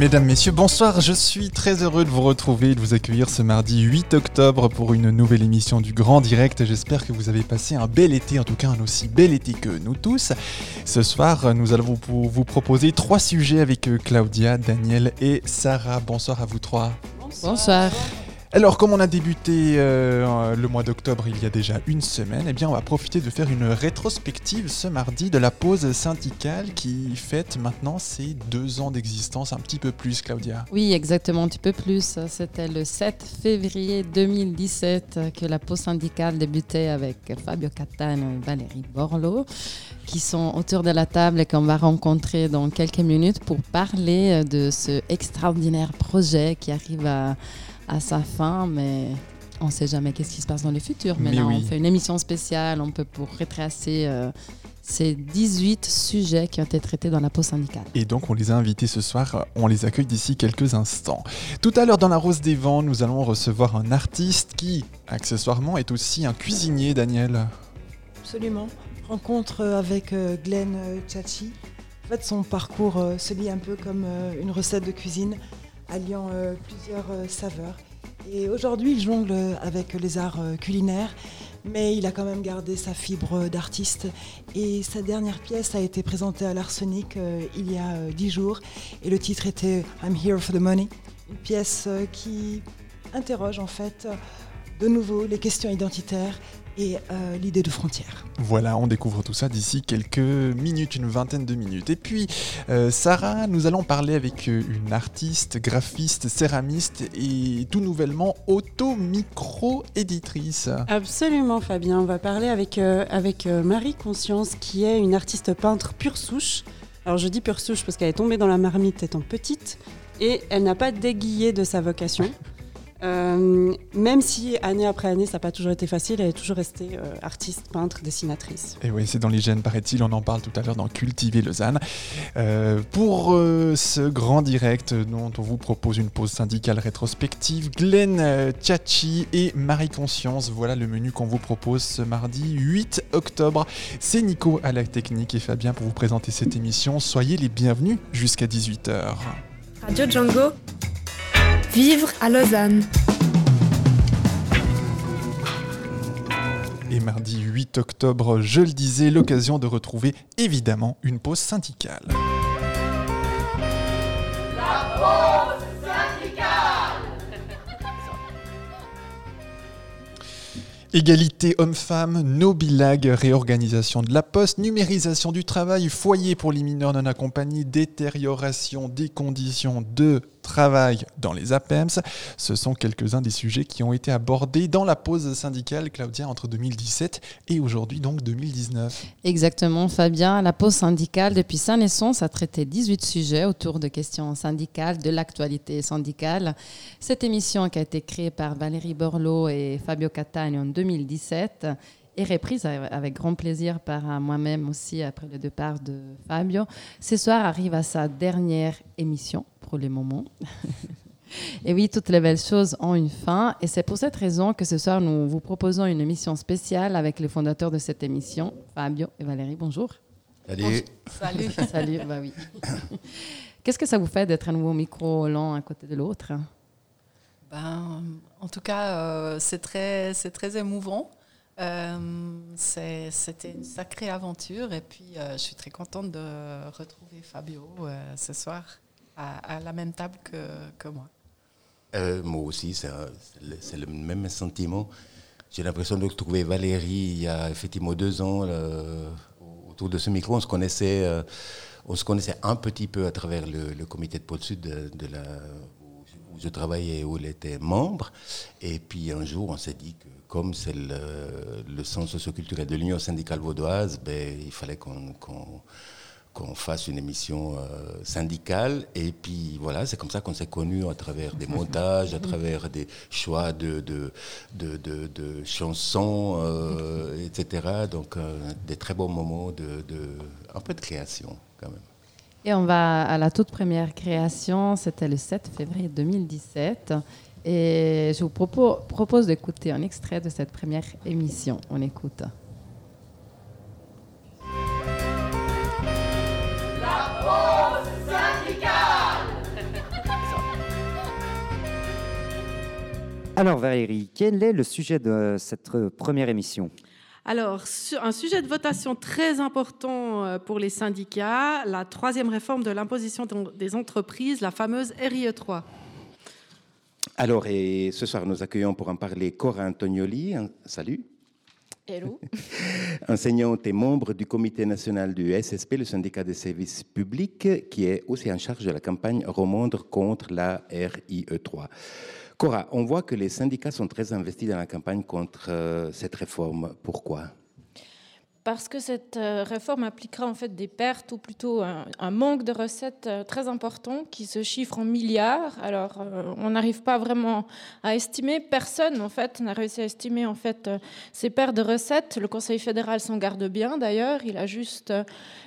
Mesdames, Messieurs, bonsoir. Je suis très heureux de vous retrouver et de vous accueillir ce mardi 8 octobre pour une nouvelle émission du Grand Direct. J'espère que vous avez passé un bel été, en tout cas un aussi bel été que nous tous. Ce soir, nous allons vous, proposer trois sujets avec euh, Claudia, Daniel et Sarah. Bonsoir à vous trois. Bonsoir. Alors, comme on a débuté euh, le mois d'octobre il y a déjà une semaine, eh bien, on va profiter de faire une rétrospective ce mardi de la pause syndicale qui fête maintenant ses deux ans d'existence, un petit peu plus, Claudia. Oui, exactement, un petit peu plus. C'était le 7 février 2017 que la pause syndicale débutait avec Fabio Cattaneo et Valérie Borlo, qui sont autour de la table et qu'on va rencontrer dans quelques minutes pour parler de ce extraordinaire projet qui arrive à à sa fin, mais on ne sait jamais qu'est-ce qui se passe dans le futur. Mais, Mais là, oui. on fait une émission spéciale, on peut pour retracer euh, ces 18 sujets qui ont été traités dans la pause syndicale. Et donc on les a invités ce soir, on les accueille d'ici quelques instants. Tout à l'heure dans la Rose des Vents, nous allons recevoir un artiste qui, accessoirement, est aussi un cuisinier, Daniel. Absolument. Rencontre euh, avec euh, Glenn Chachi. En fait, son parcours se lit un peu comme une recette de cuisine, alliant euh, plusieurs euh, saveurs. Et aujourd'hui, il jongle euh, avec les arts culinaires, mais il a quand même gardé sa fibre d'artiste. Et sa dernière pièce a été présentée à l'Arsenic il y a dix jours, et le titre était I'm Here for the Money, une pièce qui interroge en fait de nouveau les questions identitaires et euh, l'idée de frontière. Voilà, on découvre tout ça d'ici quelques minutes, une vingtaine de minutes. Et puis, euh, Sarah, nous allons parler avec euh, une artiste, graphiste, céramiste et tout nouvellement auto-micro-éditrice. Absolument, Fabien. On va parler avec, euh, avec Marie Conscience, qui est une artiste peintre pure souche. Alors, je dis pure souche parce qu'elle est tombée dans la marmite étant petite et elle n'a pas déguillé de sa vocation. Euh, même si année après année, ça n'a pas toujours été facile, elle est toujours restée euh, artiste, peintre, dessinatrice. Et oui, c'est dans les gènes, paraît-il, on en parle tout à l'heure dans Cultiver Lausanne. Euh, pour euh, ce grand direct dont on vous propose une pause syndicale rétrospective, Glenn euh, Tchachi et Marie Conscience, voilà le menu qu'on vous propose ce mardi 8 octobre. C'est Nico à la technique et Fabien pour vous présenter cette émission. Soyez les bienvenus jusqu'à 18h. Radio Django. Vivre à Lausanne. Et mardi 8 octobre, je le disais, l'occasion de retrouver évidemment une pause syndicale. Égalité homme-femme, no bilag, réorganisation de la poste, numérisation du travail, foyer pour les mineurs non accompagnés, détérioration des conditions de travail dans les APEMS. Ce sont quelques-uns des sujets qui ont été abordés dans la pause syndicale, Claudia, entre 2017 et aujourd'hui, donc 2019. Exactement, Fabien. La pause syndicale, depuis sa naissance, a traité 18 sujets autour de questions syndicales, de l'actualité syndicale. Cette émission qui a été créée par Valérie Borloo et Fabio Cattaneo en 2017 est reprise avec grand plaisir par moi-même aussi après le départ de Fabio. Ce soir arrive à sa dernière émission pour le moment. Et oui, toutes les belles choses ont une fin. Et c'est pour cette raison que ce soir, nous vous proposons une émission spéciale avec les fondateurs de cette émission, Fabio et Valérie. Bonjour. Salut. Salut. Salut, bah oui. Qu'est-ce que ça vous fait d'être à nouveau au micro l'un à côté de l'autre? Ben, en tout cas, euh, c'est très, c'est très émouvant. Euh, C'était une sacrée aventure et puis euh, je suis très contente de retrouver Fabio euh, ce soir à, la même table que, que moi. Moi aussi, c'est le, le même sentiment. J'ai l'impression de retrouver Valérie il y a effectivement deux ans autour de ce micro. On se connaissait, on se connaissait un petit peu à travers le, comité de pôle sud de, la, je- travaillais où elle était membre. Et puis un jour, on s'est dit que comme c'est le, le centre socioculturel de l'Union syndicale vaudoise, ben, il fallait qu'on fasse une émission euh, syndicale. Et puis voilà, c'est comme ça qu'on s'est connus à travers des montages, à travers des choix de, de, de, de, chansons, euh, etc. Donc euh, des très bons moments de, un peu de création quand même. Et on va à la toute première création, c'était le 7 février 2017. Et je vous propose, propose d'écouter un extrait de cette première émission. On écoute. Alors Valérie, quel est le sujet de cette première émission? Alors, un sujet de votation très important euh, pour les syndicats, la troisième réforme de l'imposition des entreprises, la fameuse RIE 3. Alors, et ce soir, nous accueillons pour en parler Cora Antonioli. Salut. Hello. Enseignante et membre du comité national du SSP, le syndicat des services publics, qui est aussi en charge de la campagne Romandre contre la RIE 3. Cora, on voit que les syndicats sont très investis dans la campagne contre euh, cette réforme. Pourquoi? Parce que cette euh, réforme appliquera en fait des pertes ou plutôt un, manque de recettes euh, très important qui se chiffre en milliards. Alors on n'arrive pas vraiment à estimer, personne en fait n'a réussi à estimer en fait ces pertes de recettes. Le Conseil fédéral s'en garde bien d'ailleurs, il a juste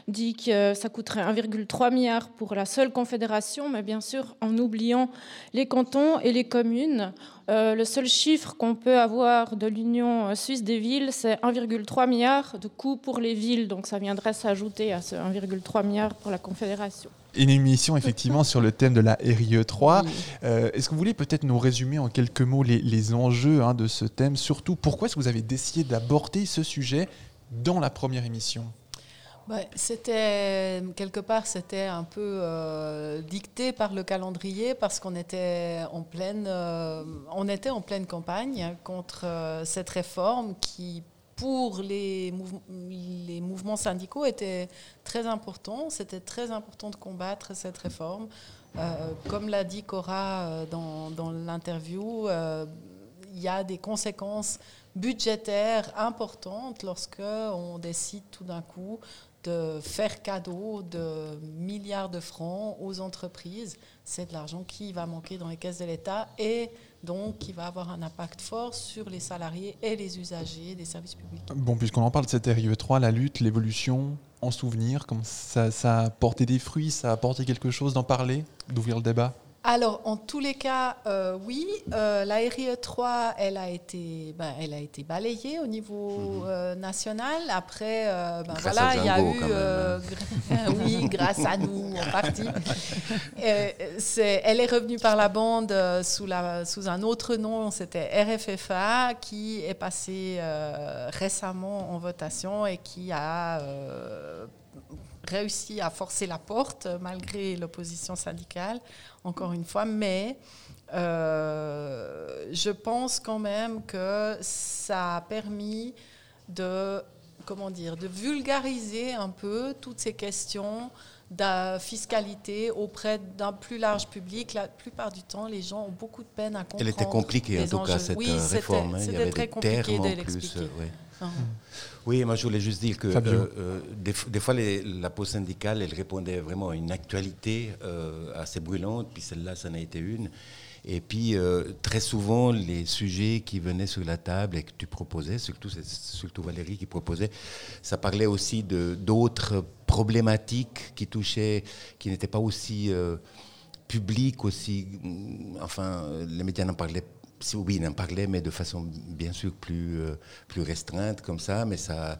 dit que ça coûterait 1,3 milliard pour la seule confédération, mais bien sûr en oubliant les cantons et les communes. Euh, le seul chiffre qu'on peut avoir de l'Union suisse des villes, c'est 1,3 milliard de coûts pour les villes. Donc ça viendrait s'ajouter à ce 1,3 milliard pour la confédération. Une émission effectivement sur le thème de la RIE 3. Euh, est-ce que vous voulez peut-être nous résumer en quelques mots les, enjeux hein, de ce thème? Surtout, pourquoi est-ce que vous avez décidé d'aborder ce sujet dans la première émission? C'était quelque part c'était un peu euh, dicté par le calendrier parce qu'on était en pleine euh, on était en pleine campagne contre euh, cette réforme qui pour les, les mouvements syndicaux était très important. C'était très important de combattre cette réforme. comme l'a dit Cora dans, dans l'interview, il y a des conséquences budgétaires importantes lorsque on décide tout d'un coup de faire cadeau de milliards de francs aux entreprises. C'est de l'argent qui va manquer dans les caisses de l'État et donc qui va avoir un impact fort sur les salariés et les usagers des services publics. Bon, puisqu'on en parle de cette RIE3, la lutte, l'évolution, en souvenir, ça, ça a porté des fruits, ça a apporté quelque chose d'en parler, d'ouvrir le débat? Alors, en tous les cas, euh, oui, euh, la RIE 3, elle a été, ben, elle a été balayée au niveau mhm. euh, national. Après, ben, voilà, il y a eu, oui, grâce à nous en partie. elle est revenue par la bande sous, la, sous un autre nom, c'était RFFA, qui est passé récemment en votation et qui a réussi à forcer la porte malgré l'opposition syndicale, encore une fois, mais euh, je pense quand même que ça a permis de, comment dire, de vulgariser un peu toutes ces questions de fiscalité auprès d'un plus large public. La plupart du temps, les gens ont beaucoup de peine à comprendre. Elle était compliquée en tout cas, cette oui, euh, réforme. Hein. C'était très des. Euh, oui, moi je voulais juste dire que euh, euh, des, fois la pause syndicale, elle répondait vraiment à une actualité euh, assez brûlante, puis celle-là, ça en a été une. Et puis très souvent, les sujets qui venaient sur la table et que tu proposais, surtout, surtout Valérie qui proposait, ça parlait aussi d'autres problématiques qui touchaient, qui n'étaient pas aussi publiques, aussi. Mm, enfin, les médias n'en parlaient pas oui, il en parlait, mais de façon bien sûr plus, euh, plus restreinte comme ça. Mais ça,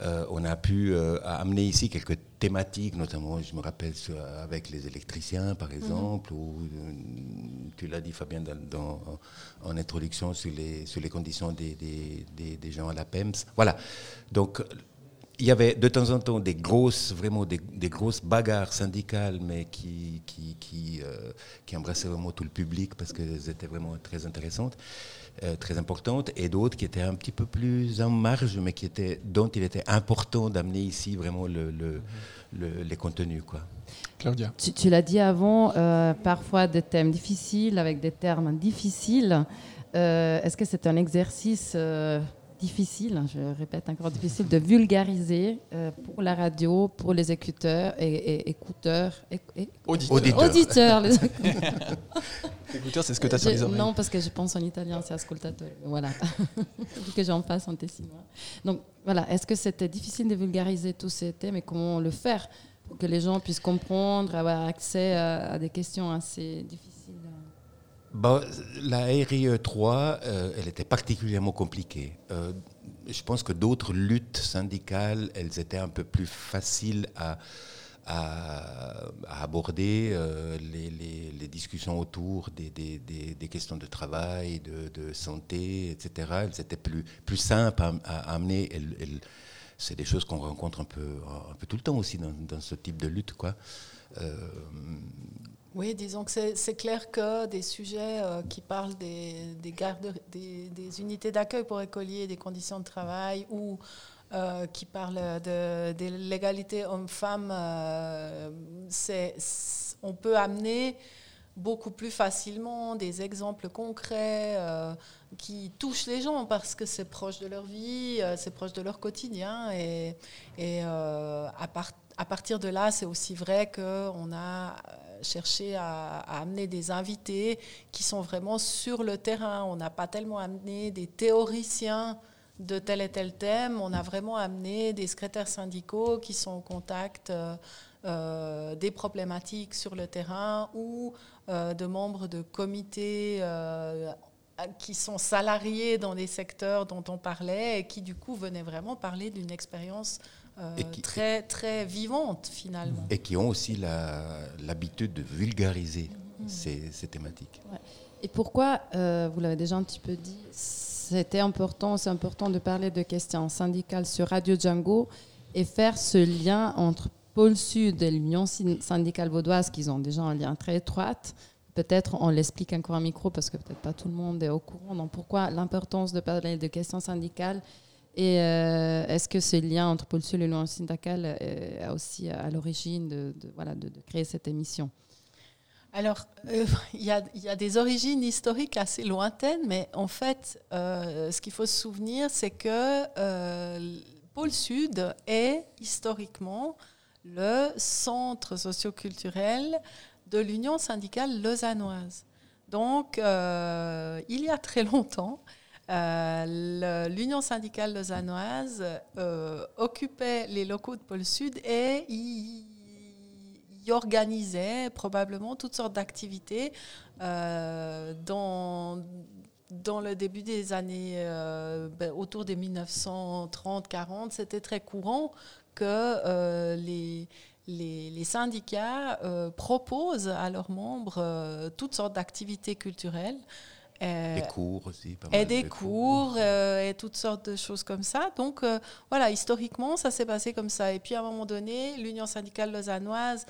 euh, on a pu euh, amener ici quelques thématiques, notamment, je me rappelle, avec les électriciens, par mhm. exemple, ou tu l'as dit, Fabien, dans, en introduction sur les, sur les conditions des, des, des gens à la PEMS. Voilà. Donc, il y avait de temps en temps des grosses, vraiment des, grosses bagarres syndicales, mais qui, qui, qui, euh, qui, embrassaient vraiment tout le public parce qu'elles étaient vraiment très intéressantes, euh, très importantes, et d'autres qui étaient un petit peu plus en marge, mais qui étaient, dont il était important d'amener ici vraiment le, le, les contenus. Quoi. Claudia. Tu, l'as dit avant, euh, parfois des thèmes difficiles avec des termes difficiles. Est-ce que c'est un exercice difficile, hein, je répète encore difficile, de vulgariser euh, pour la radio, pour les écouteurs et, et- écouteurs, et- et- Auditeurs. auditeurs, les- Écouteurs, c'est ce que tu as sur les oreilles. Non, parce que je pense en italien, c'est ascoltatore. Voilà. Il faut que j'en fasse en tessinois. Donc voilà, est-ce que c'était difficile de vulgariser tous ces thèmes et comment le faire pour que les gens puissent comprendre, avoir accès à, à des questions assez difficiles? Bon, la RIE 3, euh, elle était particulièrement compliquée. Euh, je pense que d'autres luttes syndicales, elles étaient un peu plus faciles à, aborder. euh, les, discussions autour des, questions de travail, de, santé, etc., elles étaient plus, plus simples à, amener. C'est des choses qu'on rencontre un peu, tout le temps aussi dans, ce type de lutte. Quoi. Oui, disons que c'est clair que des sujets euh, qui parlent des, des, unités d'accueil pour écoliers, des conditions de travail, ou euh, qui parlent de, l'égalité homme-femme, euh, on peut amener beaucoup plus facilement des exemples concrets qui touchent les gens parce que c'est proche de leur vie, c'est proche de leur quotidien. Et, à, à partir de là, c'est aussi vrai qu'on a cherché à, amener des invités qui sont vraiment sur le terrain. On n'a pas tellement amené des théoriciens de tel et tel thème, on a vraiment amené des secrétaires syndicaux qui sont au contact euh, euh, des problématiques sur le terrain ou euh, de membres de comités qui sont salariés dans les secteurs dont on parlait et qui du coup venaient vraiment parler d'une expérience Et qui- très très vivante finalement. et qui ont aussi l'habitude de vulgariser ces, ces thématiques. Et pourquoi, euh, vous l'avez déjà un petit peu dit, c'était important, c'est important de parler de questions syndicales sur Radio Django et faire ce lien entre Pôle Sud et l'Union syn- syndicale vaudoise, qui ont déjà un lien très étroit. Peut-être on l'explique encore en micro parce que peut-être pas tout le monde est au courant. Donc pourquoi l'importance de parler de questions syndicales et euh, est-ce que ce lien entre Pôle Sud et l'Union syndicale est aussi à l'origine de, voilà, de- créer cette émission? Alors, euh, il y, a, des origines historiques assez lointaines, mais en fait, euh, ce qu'il faut se souvenir, c'est que euh, le Pôle Sud est historiquement le centre socioculturel de l'Union syndicale lausannoise. Donc, euh, il y a très longtemps, euh, l'Union syndicale lausannoise euh, occupait les locaux de Pôle Sud et y, organisait probablement toutes sortes d'activités euh, dans, le début des années, ben, autour des 1930-40, c'était très courant que les, syndicats proposent à leurs membres toutes sortes d'activités culturelles. Euh, Des cours aussi. Pas et mal des de cours euh, et toutes sortes de choses comme ça. Donc euh, voilà, historiquement, ça s'est passé comme ça. Et puis à un moment donné, l'Union syndicale lausannoise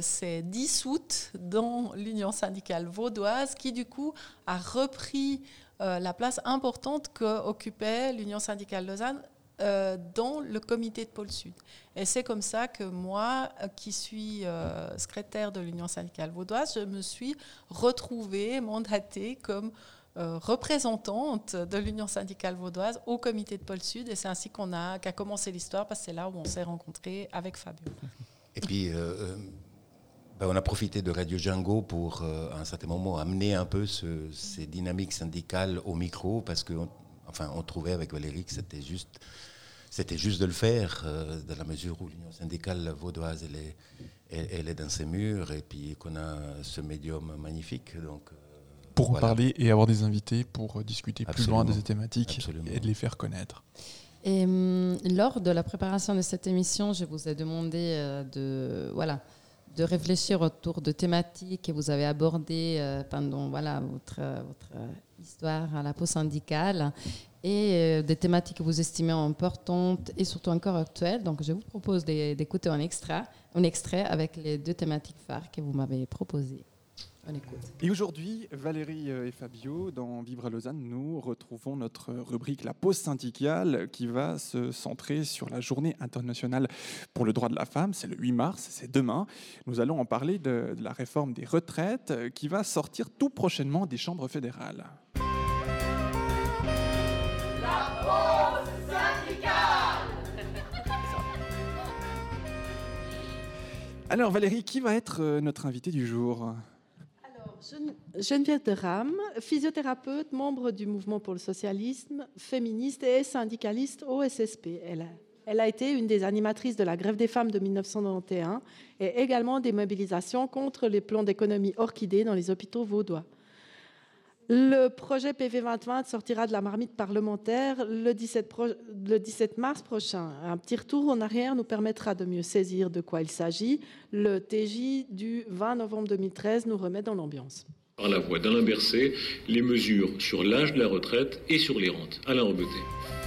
s'est dissoute dans l'Union syndicale vaudoise, qui du coup a repris la place importante qu'occupait l'Union syndicale Lausanne euh, dans le comité de Pôle Sud. Et c'est comme ça que moi, euh, qui suis euh, secrétaire de l'Union syndicale vaudoise, je me suis retrouvée, mandatée comme représentante de l'Union syndicale vaudoise au comité de Pôle Sud. Et c'est ainsi qu'on a, qu'a commencé l'histoire, parce que c'est là où on s'est rencontrés avec Fabio. Et puis, ben, on a profité de Radio Django pour, à un certain moment, amener un peu ce- ces dynamiques syndicales au micro, parce que, enfin, on trouvait avec Valérie que c'était juste, c'était juste de le faire, euh, dans la mesure où l'Union syndicale vaudoise, elle est, elle, elle est dans ses murs, et puis qu'on a ce médium magnifique. Donc, euh, Pour en voilà. parler et avoir des invités pour euh, discuter plus loin de ces thématiques Absolument. et de les faire connaître. Et hum, lors de la préparation de cette émission, je vous ai demandé euh, de, voilà, de réfléchir autour de thématiques que vous avez abordées euh, pendant voilà, votre, votre histoire à la pause syndicale et euh, des thématiques que vous estimez importantes et surtout encore actuelles. Donc, je vous propose d'é- d'écouter un extrait, un extrait avec les deux thématiques phares que vous m'avez proposées. On écoute. Et aujourd'hui, Valérie euh, et Fabio, dans Vivre à Lausanne, nous retrouvons notre rubrique La pause syndicale qui va se centrer sur la journée internationale pour le droit de la femme. C'est le 8 mars, c'est demain. Nous allons en parler de, de la réforme des retraites euh, qui va sortir tout prochainement des chambres fédérales. Alors Valérie, qui va être euh, notre invité du jour? Geneviève de Ram, physiothérapeute, membre du mouvement pour le socialisme, féministe et syndicaliste au SSP. Elle elle a été une des animatrices de la grève des femmes de 1991 et également des mobilisations contre les plans d'économie orchidée dans les hôpitaux vaudois. Le projet PV 2020 sortira de la marmite parlementaire le 17, le 17, mars prochain. Un petit retour en arrière nous permettra de mieux saisir de quoi il s'agit. Le TJ du 20 novembre 2013 nous remet dans l'ambiance. Par la voix d'Alain Berset, les mesures sur l'âge de la retraite et sur les rentes. Alain Robeté.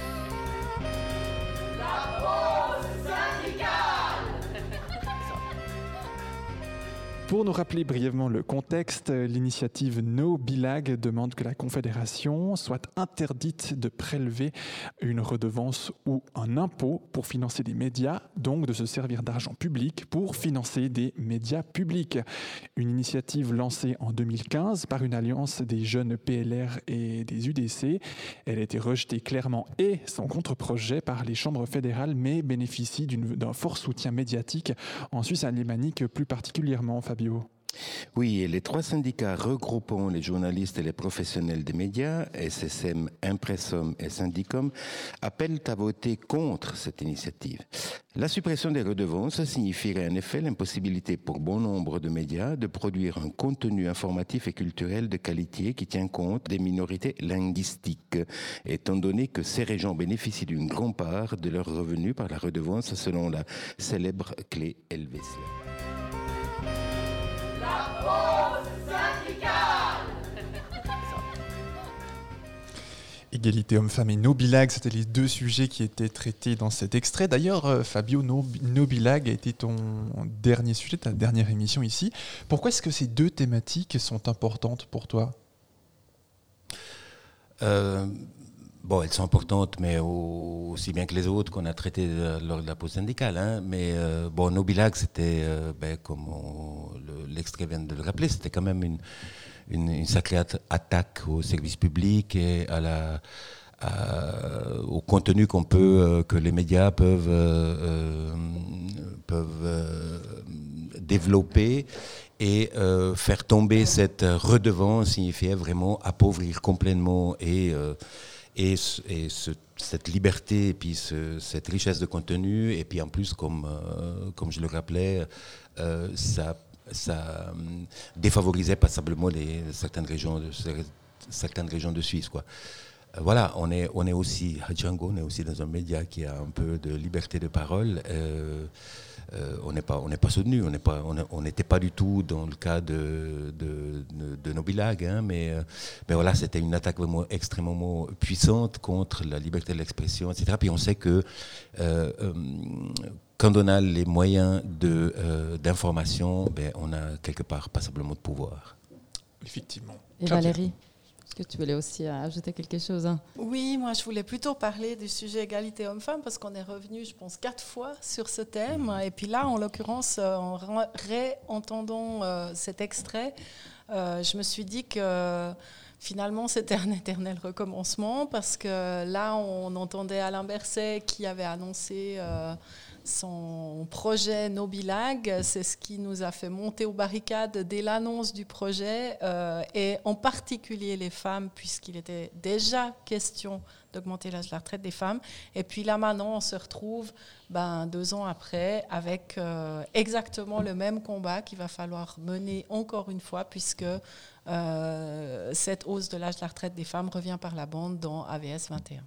Pour nous rappeler brièvement le contexte, l'initiative No Bilag demande que la Confédération soit interdite de prélever une redevance ou un impôt pour financer des médias, donc de se servir d'argent public pour financer des médias publics. Une initiative lancée en 2015 par une alliance des jeunes PLR et des UDC. Elle a été rejetée clairement et sans contre-projet par les chambres fédérales, mais bénéficie d'un fort soutien médiatique en Suisse alémanique plus particulièrement. Oui, les trois syndicats regroupant les journalistes et les professionnels des médias, SSM, Impressum et Syndicom, appellent à voter contre cette initiative. La suppression des redevances signifierait en effet l'impossibilité pour bon nombre de médias de produire un contenu informatif et culturel de qualité qui tient compte des minorités linguistiques, étant donné que ces régions bénéficient d'une grande part de leurs revenus par la redevance selon la célèbre clé Helvetia. Égalité homme-femme et Nobilag, c'était les deux sujets qui étaient traités dans cet extrait. D'ailleurs, euh, Fabio, Nobilag a été ton dernier sujet, ta dernière émission ici. Pourquoi est-ce que ces deux thématiques sont importantes pour toi? Euh, Bon, elles sont importantes, mais aussi bien que les autres qu'on a traitées lors de la pause syndicale. Hein. Mais euh, bon, Nobilag, c'était, ben, comme l'extrait vient de le rappeler, c'était quand même une une, sacrée attaque au service public et à la, au contenu qu'on peut, euh, que les médias peuvent, euh, euh, peuvent développer et faire tomber cette redevance signifiait vraiment appauvrir complètement et, et, cette liberté et puis cette richesse de contenu. Et puis en plus comme, comme je le rappelais ça ça hum, défavorisait passablement les, certaines, régions de, certaines régions de Suisse. Quoi. Euh, voilà, on est, on est aussi à Django, on est aussi dans un média qui a un peu de liberté de parole. Euh, euh, on n'est pas, pas soutenu, on n'est pas, on n'était pas du tout dans le cas de de, de, Nobilag, hein, mais mais voilà, c'était une attaque vraiment extrêmement puissante contre la liberté de l'expression, etc. Puis on sait que quand on a les moyens euh, d'information, ben, on a quelque part passablement de pouvoir. Effectivement. Et Valérie est-ce que tu voulais aussi ajouter quelque chose hein? Oui, moi je voulais plutôt parler du sujet égalité homme-femme parce qu'on est revenu, je pense, quatre fois sur ce thème. Et puis là, en l'occurrence, euh, en réentendant euh, cet extrait, je me suis dit que finalement, c'était un éternel recommencement parce que là, on entendait Alain Berset qui avait annoncé son projet Nobilag, c'est ce qui nous a fait monter aux barricades dès l'annonce du projet, euh, et en particulier les femmes, puisqu'il était déjà question d'augmenter l'âge de la retraite des femmes. Et puis là maintenant, on se retrouve ben, deux ans après avec euh, exactement le même combat qu'il va falloir mener encore une fois, puisque euh, cette hausse de l'âge de la retraite des femmes revient par la bande dans AVS 21.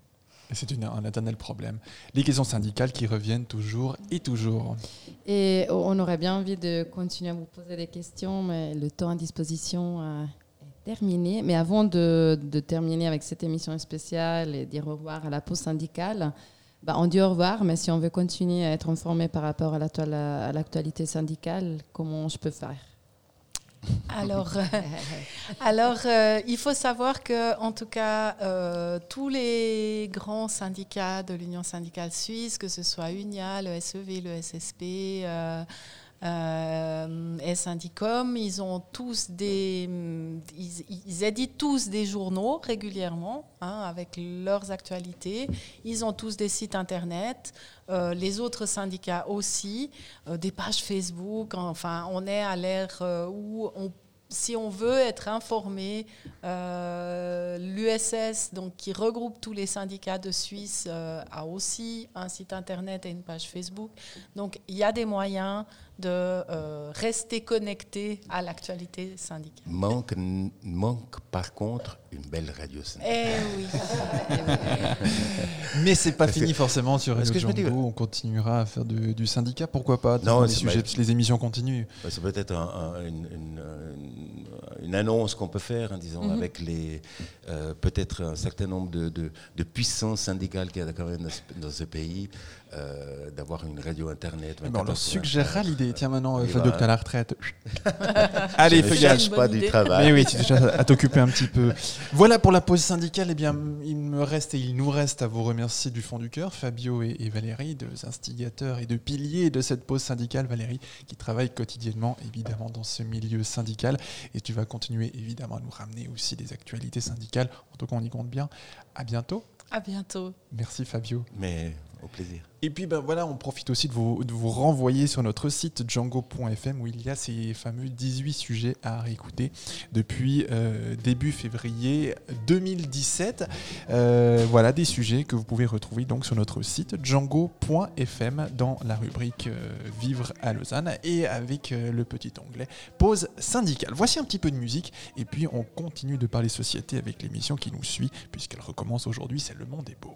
C'est un éternel problème. Les questions syndicales qui reviennent toujours et toujours. Et on aurait bien envie de continuer à vous poser des questions, mais le temps à disposition euh, est terminé. Mais avant de, terminer avec cette émission spéciale et dire au revoir à la pause syndicale, bah on dit au revoir, mais si on veut continuer à être informé par rapport à l'actualité syndicale, comment je peux faire? Alors, euh, alors euh, il faut savoir que, en tout cas, euh, tous les grands syndicats de l'Union syndicale suisse, que ce soit UNIA, le SEV, le SSP, euh, et Syndicom, ils ont tous des, ils, ils éditent tous des journaux régulièrement hein, avec leurs actualités. Ils ont tous des sites internet. Euh, les autres syndicats aussi, euh, des pages Facebook. Enfin, on est à l'ère euh, où si on veut être informé, l'USS, qui regroupe tous les syndicats de Suisse, a aussi un site internet et une page Facebook. Donc il y a des moyens de euh, rester connecté à l'actualité syndicale. Manque, manque par contre une belle radio Eh oui. Mais c'est pas fini forcément sur Radio que je me dis-. On continuera à faire du syndicat. Pourquoi pas Non, les, c'est sujets, pas- les émissions continuent. Bah, C'est peut-être un- un- une, une- une- une annonce qu'on peut faire, hein, disons, Mhm. avec les euh, peut-être un certain nombre de, de, de puissances syndicales qu'il y a quand même dans ce, pays, euh, d'avoir une radio internet. Eh ben, on leur 24 suggérera l'idée. Tiens, maintenant, euh, Fabio, bah, que t'es à la retraite. Allez, je ne fais cherche gaffe. pas du travail. Mais oui, tu cherches à t'occuper un petit peu. Voilà pour la pause syndicale. Eh bien, il me reste et il nous reste à vous remercier du fond du cœur, Fabio et, et Valérie, deux instigateurs et deux piliers de cette pause syndicale. Valérie, qui travaille quotidiennement, évidemment, dans ce milieu syndical. Et tu vas continuer, évidemment, à nous ramener aussi des actualités syndicales. En tout cas, on y compte bien. À bientôt. À bientôt. Merci, Fabio. Mais au plaisir. Et puis ben voilà, on profite aussi de vous, renvoyer sur notre site django.fm où il y a ces fameux 18 sujets à réécouter depuis euh, début février 2017. Euh, voilà des sujets que vous pouvez retrouver donc sur notre site django.fm dans la rubrique euh, Vivre à Lausanne et avec le petit onglet Pause syndicale. Voici un petit peu de musique et puis on continue de parler société avec l'émission qui nous suit puisqu'elle recommence aujourd'hui, c'est Le Monde est beau.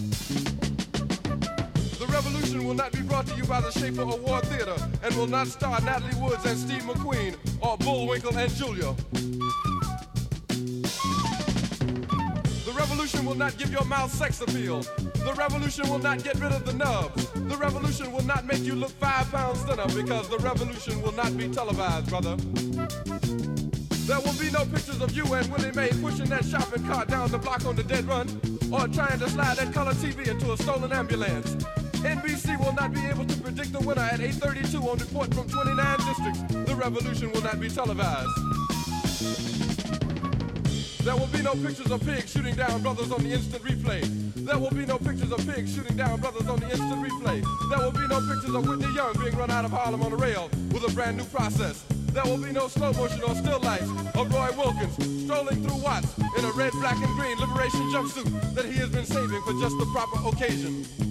The revolution will not be brought to you by the Schaefer Award Theater and will not star Natalie Woods and Steve McQueen or Bullwinkle and Julia. The revolution will not give your mouth sex appeal. The revolution will not get rid of the nubs. The revolution will not make you look five pounds thinner because the revolution will not be televised, brother. There will be no pictures of you and Willie Mae pushing that shopping cart down the block on the dead run or trying to slide that color TV into a stolen ambulance. NBC will not be able to predict the winner at 8:32 on report from 29 districts. The revolution will not be televised. There will be no pictures of pigs shooting down brothers on the instant replay. There will be no pictures of pigs shooting down brothers on the instant replay. There will be no pictures of Whitney Young being run out of Harlem on a rail with a brand new process. There will be no slow motion or still lights of Roy Wilkins strolling through Watts in a red, black, and green liberation jumpsuit that he has been saving for just the proper occasion.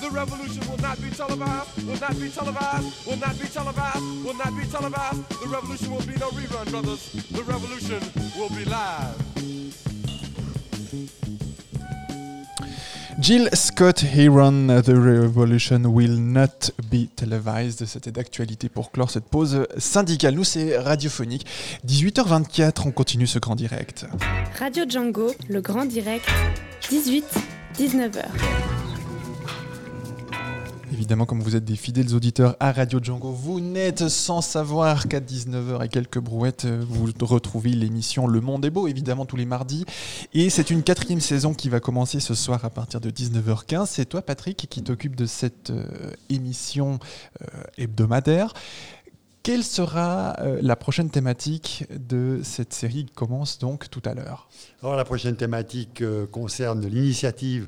The revolution will not be televised, will not be televised, will not be televised, will not be televised. The revolution will be no rerun, brothers. The revolution will be live. Jill Scott Heron, The Revolution Will Not Be Televised. C'était d'actualité pour clore cette pause syndicale. Nous, c'est radiophonique. 18h24, on continue ce grand direct. Radio Django, le grand direct, 18, 19h. Évidemment, comme vous êtes des fidèles auditeurs à Radio Django, vous n'êtes sans savoir qu'à 19h et quelques brouettes, vous retrouvez l'émission Le Monde est beau, évidemment tous les mardis. Et c'est une quatrième saison qui va commencer ce soir à partir de 19h15. C'est toi, Patrick, qui t'occupe de cette euh, émission euh, hebdomadaire. Quelle sera euh, la prochaine thématique de cette série qui commence donc tout à l'heure? Alors, la prochaine thématique euh, concerne l'initiative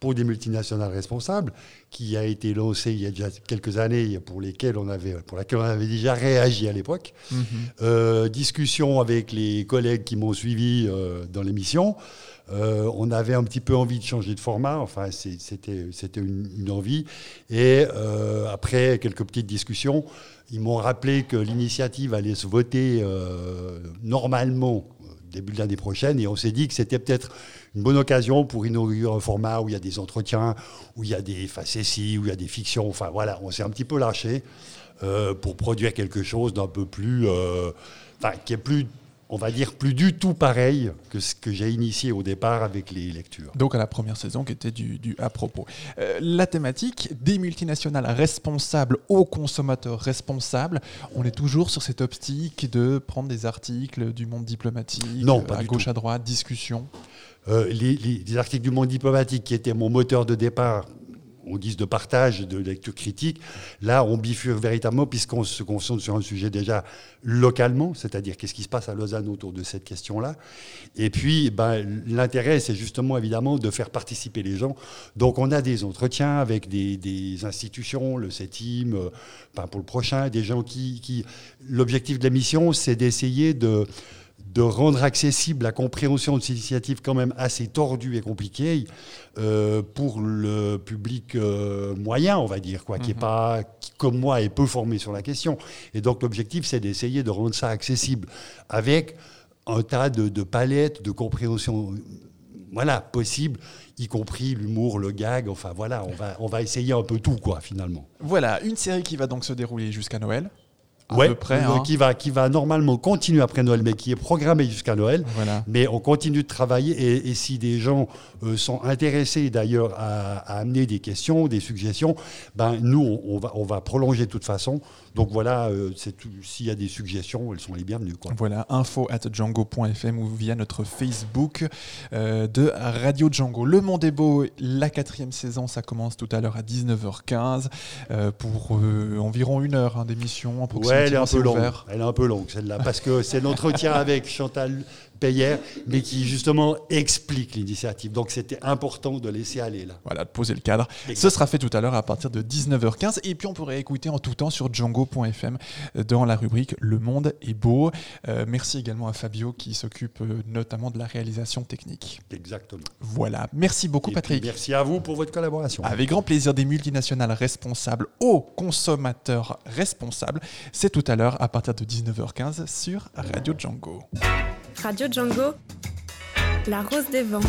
pour des multinationales responsables, qui a été lancée il y a déjà quelques années, pour, lesquelles on avait, pour laquelle on avait déjà réagi à l'époque. Mhm. Euh, discussion avec les collègues qui m'ont suivi euh, dans l'émission. Euh, on avait un petit peu envie de changer de format, enfin c'était une, une envie. Et après quelques petites discussions, ils m'ont rappelé que l'initiative allait se voter normalement début de l'année prochaine, et on s'est dit que c'était peut-être une bonne occasion pour inaugurer un format où il y a des entretiens, où il y a des facéties, où il y a des fictions. Enfin voilà, on s'est un petit peu lâché euh, pour produire quelque chose d'un peu plus, euh, enfin qui est plus, on va dire plus du tout pareil que ce que j'ai initié au départ avec les lectures. Donc à la première saison qui était du, du à propos. Euh, la thématique des multinationales responsables aux consommateurs responsables, on est toujours sur cette optique de prendre des articles du monde diplomatique, Non, pas à gauche, tout. à droite, discussion. Euh, les, les- les articles du monde diplomatique qui étaient mon moteur de départ, on dit de partage, de lecture critique, là on bifurque véritablement puisqu'on se concentre sur un sujet déjà localement, c'est-à-dire qu'est-ce qui se passe à Lausanne autour de cette question-là. Et puis ben, l'intérêt c'est justement évidemment de faire participer les gens. Donc on a des entretiens avec des, institutions, le CETIM, euh, ben, pour le prochain, des gens qui... L'objectif de la mission c'est d'essayer de de rendre accessible la compréhension de ces initiatives quand même assez tordues et compliquées euh, pour le public euh, moyen, on va dire, quoi, qui est pas, qui, comme moi, est peu formé sur la question. Et donc l'objectif, c'est d'essayer de rendre ça accessible avec un tas de, de palettes de compréhension voilà, possible, y compris l'humour, le gag, enfin voilà, on va, on va essayer un peu tout, quoi, finalement. Voilà, une série qui va donc se dérouler jusqu'à Noël. À Ouais, peu près. hein. qui, va, qui va normalement continuer après Noël, mais qui est programmé jusqu'à Noël. Voilà. Mais on continue de travailler et, et si des gens euh, sont intéressés d'ailleurs à, à amener des questions, des suggestions, ben nous on, on va, on va prolonger de toute façon. Donc voilà, euh, s'il y a des suggestions, elles sont les bienvenues. Quoi. Voilà, info at django.fm ou via notre Facebook euh, de Radio Django. Le Monde est beau, la quatrième saison, ça commence tout à l'heure à 19h15 euh, pour environ une heure hein, d'émission. Ouais, elle est un peu longue. Elle est un peu longue celle-là parce que c'est l'entretien avec Chantal Payère, mais qui justement explique l'initiative. Donc c'était important de laisser aller là. Voilà, de poser le cadre. Ce sera fait tout à l'heure à partir de 19h15. Et puis on pourrait écouter en tout temps sur django.fm euh, dans la rubrique Le monde est beau. Euh, merci également à Fabio qui s'occupe euh, notamment de la réalisation technique. Exactement. Voilà, merci beaucoup Et Patrick. merci à vous pour votre collaboration. Avec grand plaisir des multinationales responsables aux consommateurs responsables. C'est tout à l'heure à partir de 19h15 sur Radio Django. Radio Django, la rose des vents.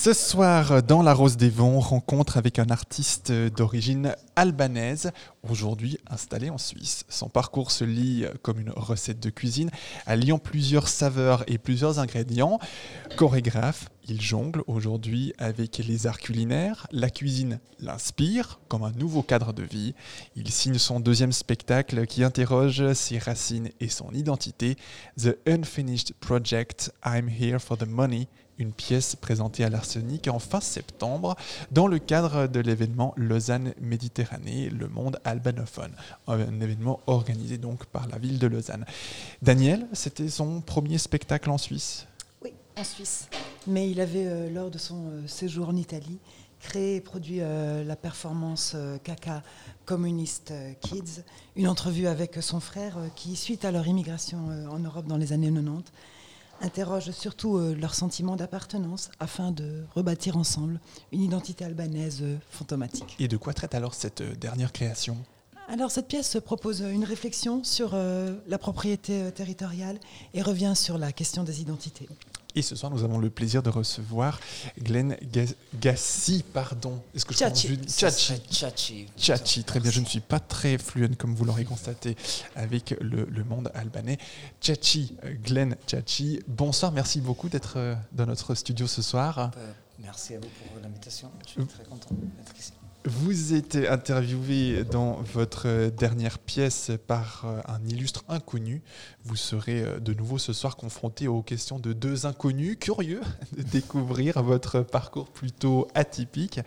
Ce soir, dans La Rose des Vents, rencontre avec un artiste d'origine albanaise, aujourd'hui installé en Suisse. Son parcours se lit comme une recette de cuisine, alliant plusieurs saveurs et plusieurs ingrédients. Chorégraphe, il jongle aujourd'hui avec les arts culinaires. La cuisine l'inspire comme un nouveau cadre de vie. Il signe son deuxième spectacle qui interroge ses racines et son identité, The Unfinished Project, I'm Here for the Money, une pièce présentée à l'Arsenic en fin septembre dans le cadre de l'événement Lausanne Méditerranée, le monde albanophone, un événement organisé donc par la ville de Lausanne. Daniel, c'était son premier spectacle en Suisse? Oui, en Suisse. Mais il avait, euh, lors de son euh, séjour en Italie, créé et produit euh, la performance euh, Caca Communist Kids, une entrevue avec son frère qui, suite à leur immigration en Europe dans les années 90, interroge surtout euh, leur sentiment d'appartenance afin de rebâtir ensemble une identité albanaise euh, fantomatique. Et de quoi traite alors cette euh, dernière création? Alors cette pièce propose une réflexion sur euh, la propriété euh, territoriale et revient sur la question des identités. Et ce soir, nous avons le plaisir de recevoir Glenn Ga- Gassi, pardon. Est-ce que je serait Tchachi. Tchachi, très bien. Je ne suis pas très fluent, comme vous l'aurez constaté, avec le, le monde albanais. Tchachi, euh, Glenn Tchachi, bonsoir, merci beaucoup d'être dans notre studio ce soir. Merci à vous pour l'invitation. Je suis très content d'être ici. Vous êtes interviewé dans votre dernière pièce par euh, un illustre inconnu. Vous serez euh, de nouveau ce soir confronté aux questions de deux inconnus curieux de découvrir votre parcours plutôt atypique.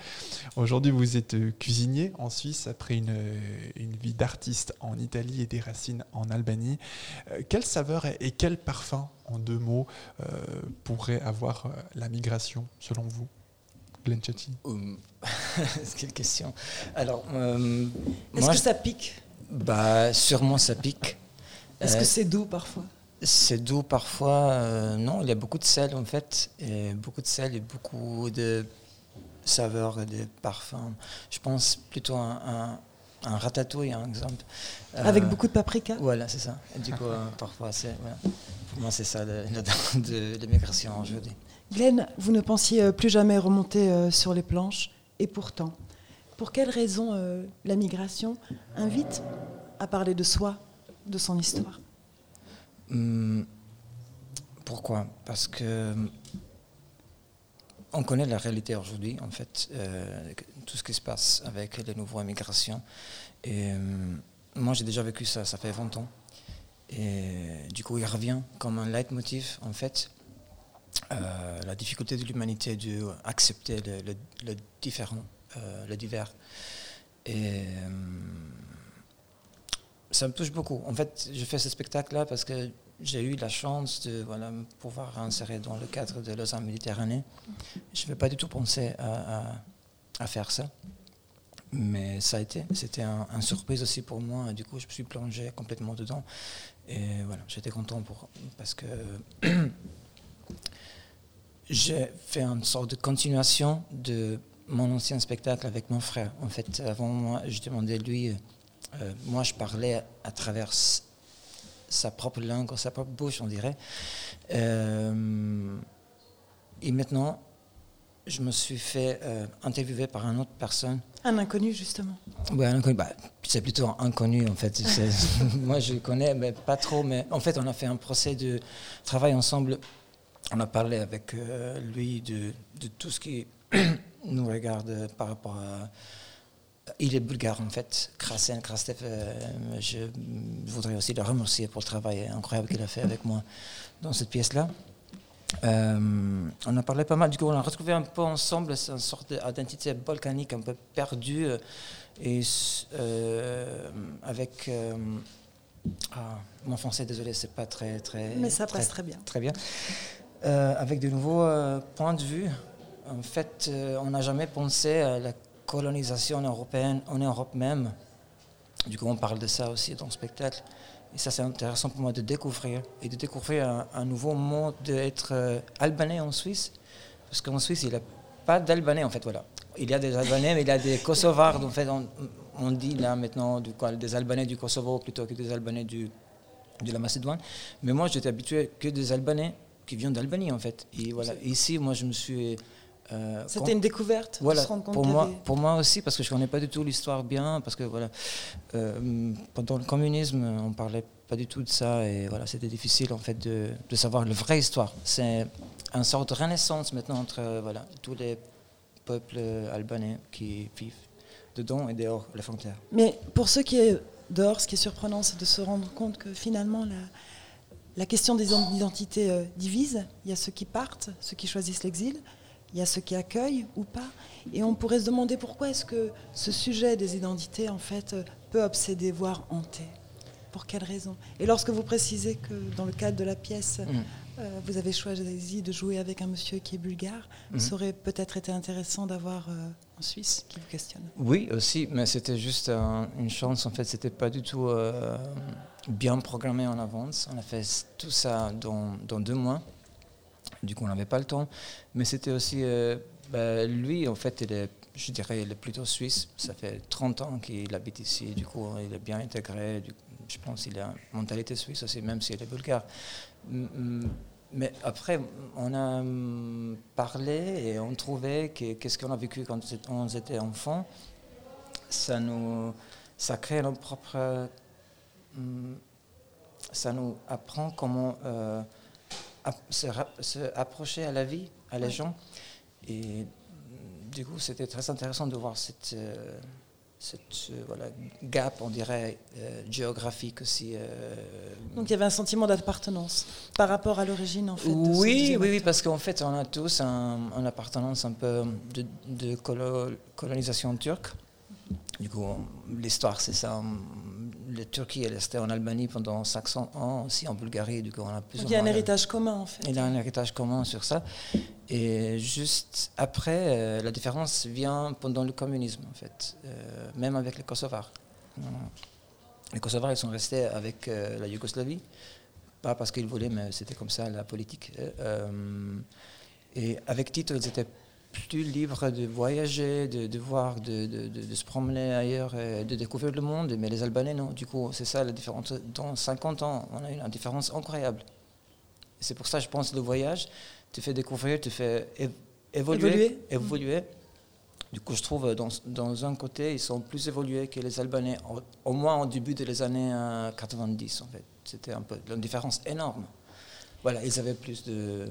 Aujourd'hui, vous êtes cuisinier en Suisse après une, vie d'artiste en Italie et des racines en Albanie. Euh, Quelle saveur et quel parfum, en deux mots, euh, pourrait avoir euh, la migration selon vous? Glenn Chatty Hum, Quelle question. Alors, euh, Est-ce que ça pique? Bah, sûrement ça pique. Est-ce Euh, que c'est doux parfois? C'est doux parfois. euh, non, il y a beaucoup de sel en fait. Et beaucoup de sel et beaucoup de saveurs et de parfums. Je pense plutôt à un, un ratatouille, par exemple. Avec Euh, beaucoup de paprika? Voilà, c'est ça. Et du coup, euh, parfois, c'est. voilà. Pour moi, c'est ça de l'immigration aujourd'hui. Glenn, vous ne pensiez euh, plus jamais remonter euh, sur les planches, et pourtant, pour quelle raison euh, la migration invite à parler de soi, de son histoire? Hum, Pourquoi? Parce que on connaît la réalité aujourd'hui, en fait, tout ce qui se passe avec les nouveaux immigrations. Et moi, j'ai déjà vécu ça, ça fait 20 ans. Et du coup, il revient comme un leitmotiv, en fait, euh, la difficulté de l'humanité d'accepter le, le- différent, euh, le divers. Et hum, ça me touche beaucoup. En fait, je fais ce spectacle-là parce que j'ai eu la chance de voilà, pouvoir insérer dans le cadre de Lausanne Méditerranée. Je ne vais pas du tout penser à, faire ça. Mais ça a été, c'était un, un surprise aussi pour moi. Du coup, je me suis plongé complètement dedans. Et voilà, j'étais content pour, parce que j'ai fait une sorte de continuation de mon ancien spectacle avec mon frère. En fait, avant moi, je demandais lui, euh, moi je parlais à travers sa propre langue, sa propre bouche, on dirait. Euh, et maintenant, je me suis fait euh, interviewer par une autre personne. Un inconnu, justement. Ouais, un inconnu. Bah, c'est plutôt un inconnu en fait. Moi je le connais, mais pas trop. Mais en fait, on a fait un procès de travail ensemble. On a parlé avec euh, lui de, de tout ce qui nous regarde par rapport à. Il est bulgare en fait, Krasen, Krastev. euh, je voudrais aussi le remercier pour le travail incroyable qu'il a fait avec moi dans cette pièce-là. Euh, on a parlé pas mal, du coup on a retrouvé un peu ensemble cette sorte d'identité volcanique un peu perdue et euh, avec euh, ah, mon français désolé c'est pas très très Mais ça passe très bien. très bien Euh, avec de nouveaux euh, points de vue en fait euh, on n'a jamais pensé à la colonisation européenne en Europe même du coup on parle de ça aussi dans le spectacle et ça, c'est intéressant pour moi de découvrir et de découvrir un, nouveau mode d'être albanais en Suisse. Parce qu'en Suisse, il n'y a pas d'albanais, en fait, voilà. Il y a des albanais, mais il y a des kosovars. En fait, on, dit là maintenant des albanais du Kosovo plutôt que des albanais de la Macédoine. Mais moi, j'étais habitué que des albanais qui viennent d'Albanie, en fait. Et voilà. Ici, moi, je me suis. euh, C'était une découverte de se rendre compte pour moi, pour moi aussi, parce que je ne connais pas du tout l'histoire bien, parce que voilà, euh, pendant le communisme, on parlait pas du tout de ça, et voilà, c'était difficile en fait de, de savoir la vraie histoire. C'est une sorte de renaissance maintenant entre euh, voilà, tous les peuples albanais qui vivent dedans et dehors les frontières. Mais pour ceux qui est dehors, ce qui est surprenant, c'est de se rendre compte que finalement, la, la question des identités euh, divise. Il y a ceux qui partent, ceux qui choisissent l'exil, il y a ceux qui accueillent ou pas. Et on pourrait se demander pourquoi est-ce que ce sujet des identités, en fait, euh, peut obséder, voire hanter. Pour quelle raison? Et lorsque vous précisez que dans le cadre de la pièce, Mm. Euh, vous avez choisi de jouer avec un monsieur qui est bulgare, Mhm. ça aurait peut-être été intéressant d'avoir euh, un Suisse qui vous questionne. Oui, aussi, mais c'était juste un- une chance. En fait, c'était pas du tout euh, bien programmé en avance. On a fait tout ça dans, dans deux mois. Du coup, on n'avait pas le temps. Mais c'était aussi. euh, bah, lui, en fait, il est, je dirais, il est plutôt suisse. Ça fait 30 ans qu'il habite ici. Du coup, il est bien intégré. Je pense qu'il a une mentalité suisse aussi, même s'il est bulgare. Mais après, on a hum, parlé et on trouvait que qu'est-ce qu'on a vécu quand on était enfant, ça nous, ça crée nos propres, hum, ça nous apprend comment euh, se, se approcher à la vie, à les gens. Et du coup, c'était très intéressant de voir cette, euh, cette euh, voilà, gap, on dirait, euh, géographique aussi. euh, Donc il y avait un sentiment d'appartenance par rapport à l'origine en fait. oui, oui, oui, parce qu'en fait, on a tous un, une appartenance un peu de, de colo- colonisation turque. Du coup, l'histoire, c'est ça. La Turquie, elle est restée en Albanie pendant 500 ans, aussi en Bulgarie. Du coup, on a plus Donc ou il y a un héritage commun en fait. il a un héritage commun sur ça. Et juste après, euh, la différence vient pendant le communisme, en fait, euh, même avec les Kosovars. Euh, Les Kosovars, ils sont restés avec la Yougoslavie, pas parce qu'ils voulaient, mais c'était comme ça la politique. Et avec Tito, ils étaient plus libres de voyager, de, de voir, de, de- de- de se promener ailleurs, et de découvrir le monde. Mais les Albanais, non. Du coup, c'est ça la différence. Dans 50 ans, on a une différence incroyable. C'est pour ça, je pense, le voyage te fait découvrir, te fait évoluer. Évoluer. évoluer. Du coup, je trouve, dans, dans un côté, ils sont plus évolués que les Albanais, au, au moins au début des années euh, 90, en fait. C'était un peu une différence énorme. Voilà, ils avaient plus de, de-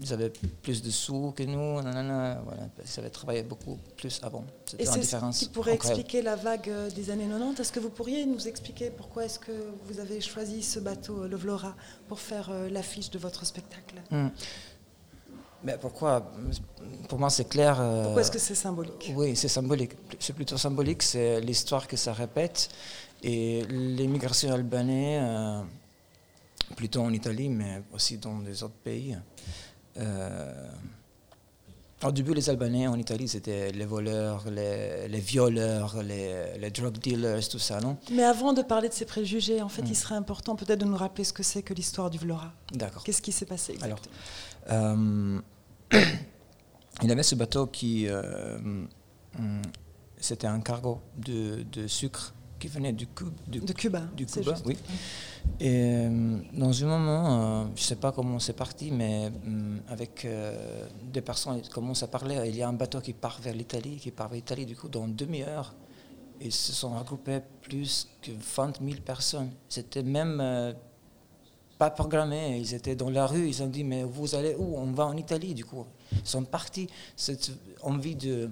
ils avaient plus de sous que nous, nanana, voilà, ils avaient travaillé beaucoup plus avant. Et c'est différence ce qui pourrait incroyable. expliquer la vague euh, des années 90. Est-ce que vous pourriez nous expliquer pourquoi est-ce que vous avez choisi ce bateau, euh, le Vlora, pour faire euh, l'affiche de votre spectacle? Hmm. Mais pourquoi? Pour moi, c'est clair. Pourquoi est-ce que c'est symbolique? Oui, c'est symbolique. C'est plutôt symbolique. C'est l'histoire que ça répète. Et l'immigration albanais, euh, plutôt en Italie, mais aussi dans des autres pays. euh, au début, les Albanais en Italie, c'était les voleurs, les, les violeurs, les, les drug dealers, tout ça, non Mais avant de parler de ces préjugés, en fait, il serait important peut-être de nous rappeler ce que c'est que l'histoire du Vlora. D'accord. Qu'est-ce qui s'est passé Alors, exactement? euh, il avait ce bateau qui. euh, hum, c'était un cargo de, de sucre qui venait du, Cube, du, De Cuba, Du Cuba, juste. oui. Et euh, dans un moment, euh, je ne sais pas comment c'est parti, mais hum, avec euh, des personnes, ils commencent à parler. Il y a un bateau qui part vers l'Italie, qui part vers l'Italie, du coup, dans une demi-heure. Ils se sont regroupés plus que 20 000 personnes. C'était même euh, pas programmé. Ils étaient dans la rue. Ils ont dit Mais vous allez où? On va en Italie, du coup. Ils sont partis. Cette envie de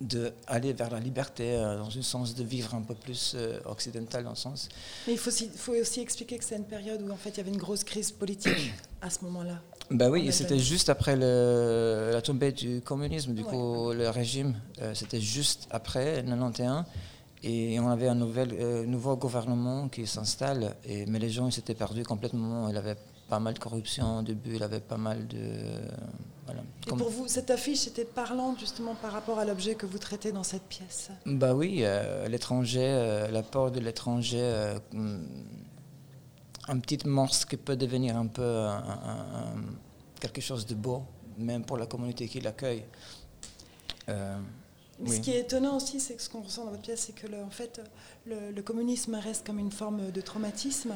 d'aller vers la liberté, euh, dans un sens de vivre un peu plus euh, occidental, dans le sens. Mais il faut aussi, faut aussi expliquer que c'est une période où en fait il y avait une grosse crise politique à ce moment-là. Bah En oui, c'était juste après le- la tombée du communisme, du Ouais. coup, le régime, euh, c'était juste après, 91. Et on avait un nouvel, euh, nouveau gouvernement qui s'installe, mais les gens ils s'étaient perdus complètement. Il avait pas mal de corruption au début, il avait pas mal de. Voilà. Et Comme- pour vous, cette affiche était parlante justement par rapport à l'objet que vous traitez dans cette pièce? Bah oui, euh, l'étranger, euh, l'apport de l'étranger, euh, hum, un petit monstre qui peut devenir un peu un- un- un- quelque chose de beau, même pour la communauté qui l'accueille. Euh, oui. Ce qui est étonnant aussi, c'est que ce qu'on ressent dans votre pièce, c'est que le, en fait, le, le communisme reste comme une forme de traumatisme,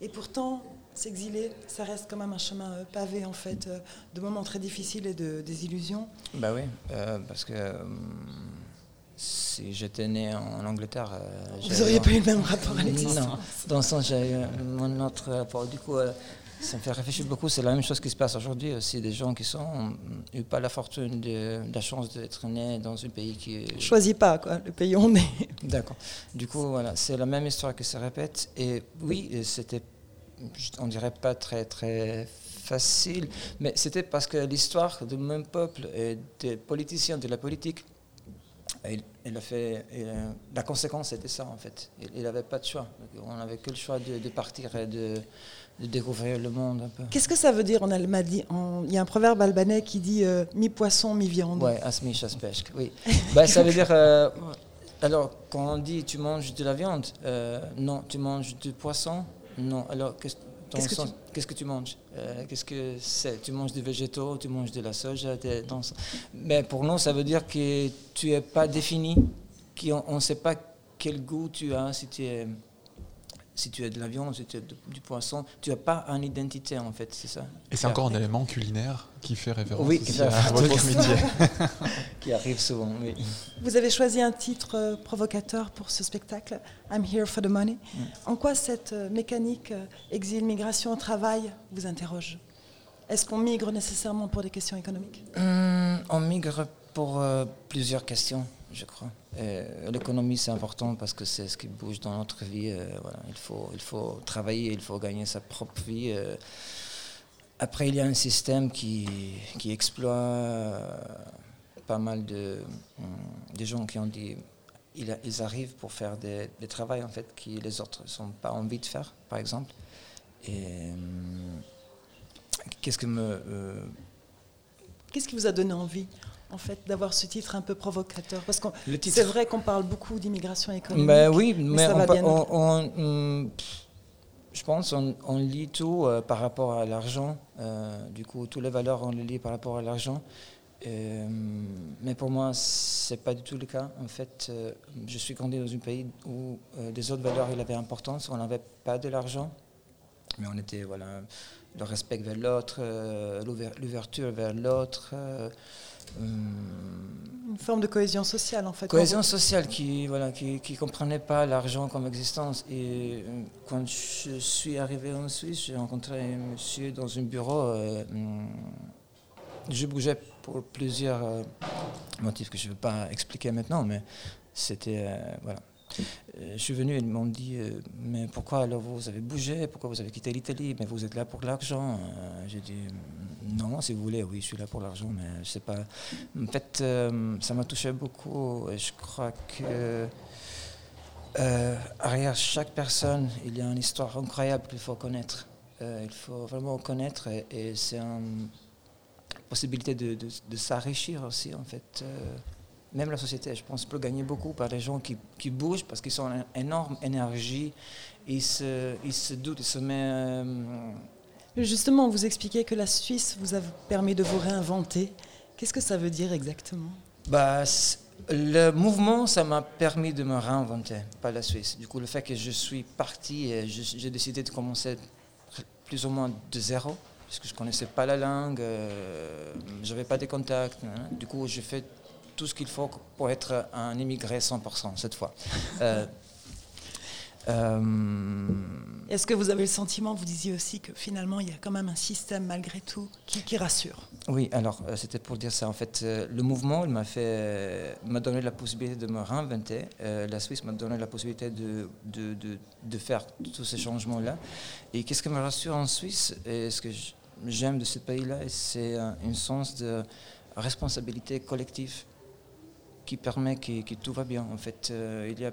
et pourtant, s'exiler, ça reste quand même un chemin euh, pavé en fait, euh, de moments très difficiles et de désillusions. Bah oui, euh, parce que hum, si j'étais né en Angleterre... euh, Vous j'avais- auriez pas eu le même rapport à l'existence. Non, dans le sens, j'ai eu un autre rapport. Du coup, ça me fait réfléchir beaucoup. C'est la même chose qui se passe aujourd'hui aussi. Des gens qui sont n'ont pas la fortune, de, la chance d'être nés dans un pays qui est... Choisis pas quoi, le pays où on est. D'accord. Du coup, voilà, c'est la même histoire qui se répète. Et oui, c'était, on dirait pas très très facile, mais c'était parce que l'histoire du même peuple et des politiciens de la politique, il, il a fait, la conséquence c'était ça en fait. Il n'avait pas de choix. On n'avait que le choix de, de partir et de, de découvrir le monde un peu. Qu'est-ce que ça veut dire en En- Il y a un proverbe albanais qui dit euh, mi-poisson, mi-viande. Ouais, asmi chaspeshk, oui. bah, ça veut dire. euh, alors, quand on dit tu manges de la viande, euh, non, tu manges du poisson, non. Alors, qu'est-ce que tu? Manges? Euh, Qu'est-ce que c'est? Tu manges des végétaux, tu manges de la soja dans Mais pour nous, ça veut dire que tu n'es pas défini, qu'on ne sait pas quel goût tu as, si tu es. Si tu es de la viande, si tu es de- du poisson, tu n'as pas une identité en fait, c'est ça. Et c'est encore un élément culinaire qui fait référence Oui, aussi qui à votre métier. qui arrive souvent, oui. Vous avez choisi un titre euh, provocateur pour ce spectacle, I'm Here for the Money. En quoi cette euh, mécanique euh, exil, migration, travail vous interroge? Est-ce qu'on migre nécessairement pour des questions économiques? Hum, On migre pour euh, plusieurs questions, je crois. L'économie, c'est important parce que c'est ce qui bouge dans notre vie. euh, voilà. il, faut, il faut travailler, il faut gagner sa propre vie. euh. Après, il y a un système qui, qui exploite pas mal de, hum, gens qui ont dit ils arrivent pour faire des, des travaux en fait, qui les autres n'ont pas envie de faire, par exemple. Et hum, qu'est-ce que me. euh, Qu'est-ce qui vous a donné envie, en fait, d'avoir ce titre un peu provocateur Parce que Le titre- c'est vrai qu'on parle beaucoup d'immigration économique. Ben oui, mais, mais, ça on, va bien on- on- je pense on, lit tout euh, par rapport à l'argent. Euh, du coup, toutes les valeurs, on les lit par rapport à l'argent. Euh, mais pour moi, c'est pas du tout le cas. En fait, je suis grandi dans un pays où des autres valeurs il avaient importance. On n'avait pas de l'argent, mais on était voilà le respect vers l'autre, l'ouver- l'ouverture vers l'autre. Euh, Une forme de cohésion sociale, en fait. Cohésion sociale qui voilà qui, qui comprenait pas l'argent comme existence et euh, quand je suis arrivé en Suisse j'ai rencontré un monsieur dans un bureau euh, hum, je bougeais pour plusieurs motifs que je ne veux pas expliquer maintenant mais c'était euh, voilà je suis venu ils m'ont dit euh, mais pourquoi alors vous avez bougé? Pourquoi vous avez quitté l'Italie? Mais vous êtes là pour l'argent. Euh, j'ai dit non si vous voulez oui je suis là pour l'argent mais je sais pas. En fait euh, ça m'a touché beaucoup et je crois que euh, derrière chaque personne il y a une histoire incroyable qu'il faut connaître. Euh, il faut vraiment connaître et, c'est une possibilité de, de, de s'enrichir aussi en fait Euh, même la société, je pense, peut gagner beaucoup par les gens qui, qui bougent parce qu'ils ont une énorme énergie, ils se, ils se doutent, ils se mettent. euh, Justement, vous expliquez que la Suisse vous a permis de vous réinventer. Qu'est-ce que ça veut dire exactement? Bah, le mouvement, ça m'a permis de me réinventer, pas la Suisse. Du coup, le fait que je suis parti et j'ai décidé de commencer plus ou moins de zéro, parce que je ne connaissais pas la langue, euh, je n'avais pas de contacts. hein. Du coup, j'ai fait tout ce qu'il faut pour être un immigré 100% cette fois. Euh, euh, Est-ce que vous avez le sentiment, vous disiez aussi que finalement, il y a quand même un système malgré tout qui, qui rassure? Oui, alors euh, c'était pour dire ça. En fait, euh, le mouvement, il m'a fait, m'a donné la possibilité de me réinventer. Euh, la Suisse m'a donné la possibilité de, de, de, de faire tous ces changements-là. Et qu'est-ce qui me rassure en Suisse et ce que j'aime de ce pays-là, c'est un, un sens de responsabilité collective qui permet que, que tout va bien. En fait, euh, il y a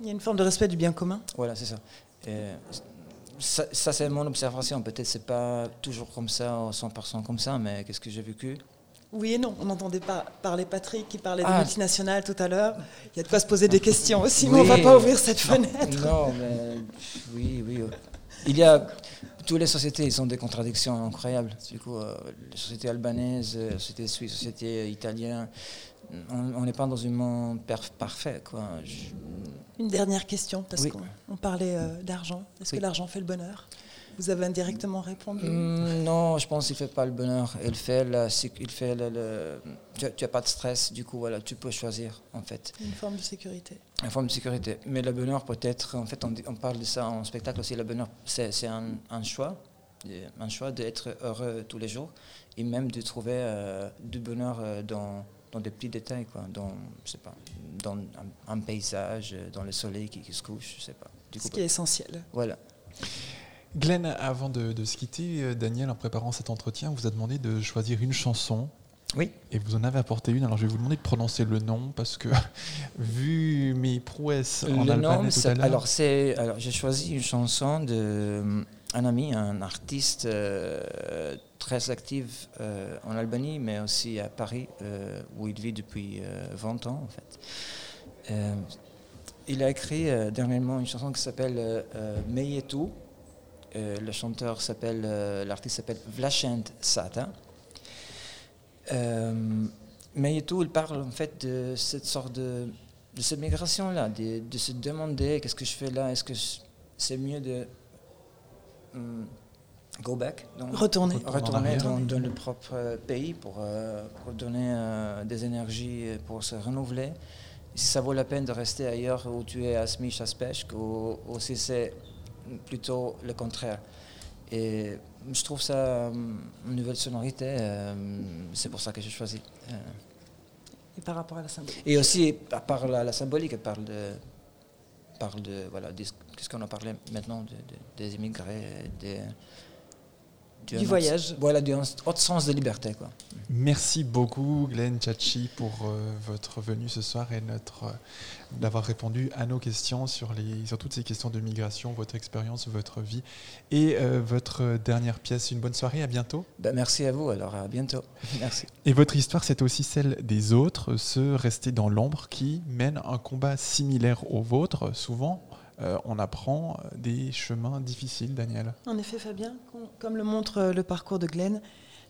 Il y a une forme de respect du bien commun voilà, c'est ça. Et ça, ça, c'est mon observation. Peut-être c'est pas toujours comme ça, 100% comme ça, mais qu'est-ce que j'ai vécu? Oui et non. On n'entendait pas parler Patrick qui parlait Ah. des multinationales tout à l'heure. Il y a de quoi se poser des questions aussi, mais on ne va pas ouvrir cette fenêtre. Non, mais oui, oui. euh, Il y a toutes les sociétés, ils ont des contradictions incroyables. Du coup, euh, les sociétés albanaises, euh, les sociétés suisses, les sociétés italiennes, on n'est pas dans un monde parfait, quoi. Je- Une dernière question, parce Oui. qu'on on parlait euh, d'argent. Est-ce Oui. que l'argent fait le bonheur? Vous avez indirectement répondu. Hmm, non, je pense qu'il fait pas le bonheur. Il fait, la, il fait le, le- tu n'as pas de stress, du coup, voilà, tu peux choisir, en fait. Une forme de sécurité. Une forme de sécurité. Mais le bonheur peut être, en fait, on, parle de ça en spectacle aussi, le bonheur, c'est un, un choix, un choix d'être heureux tous les jours et même de trouver euh, du bonheur euh, dans, dans des petits détails, quoi, dans, je sais pas, dans un, un paysage, euh, dans le soleil qui, qui se couche, je sais pas. Du Ce qui est essentiel. Voilà. Glenn, avant de, de se quitter, euh, Daniel, en préparant cet entretien, vous a demandé de choisir une chanson. Oui. Et vous en avez apporté une. Alors je vais vous demander de prononcer le nom parce que, vu mes prouesses en Le albanais nom, tout c'est- à l'heure. alors c'est, alors j'ai choisi une chanson de euh, un ami, un artiste euh, très actif euh, en Albanie, mais aussi à Paris, euh, où il vit depuis euh, 20 ans en fait. Euh, il a écrit euh, dernièrement une chanson qui s'appelle euh, euh, Meyetu. Euh, le chanteur s'appelle, euh, l'artiste s'appelle Vlachent Sata. Euh, Meyetu, il parle en fait de cette sorte de, de cette migration-là, de, se demander qu'est-ce que je fais là, est-ce que c'est mieux de hum, go back, donc Retourner. dans, le propre euh, pays pour, euh, pour donner euh, des énergies pour se renouveler. Si ça vaut la peine de rester ailleurs où tu es à Smich, à Speshk, ou, ou si c'est plutôt le contraire. Et je trouve ça une nouvelle sonorité. euh, c'est pour ça que j'ai choisi. Et par rapport à la symbolique. et aussi, à part la, la symbolique, elle parle de, parle de voilà, qu'est-ce qu'on a parlé maintenant de- de- des immigrés, des, Du autre- voyage. Voilà, du autre sens de liberté. Quoi. Merci beaucoup Glenn Chachi pour euh, votre venue ce soir et notre euh, d'avoir répondu à nos questions sur les sur toutes ces questions de migration, votre expérience, votre vie et euh, votre dernière pièce. Une bonne soirée, à bientôt. Ben, merci à vous, alors à bientôt. Merci. Et votre histoire, c'est aussi celle des autres, ceux restés dans l'ombre qui mènent un combat similaire au vôtre. Souvent, euh, on apprend euh, des chemins difficiles, Daniel. En effet, Fabien, com- comme le montre euh, le parcours de Glenn,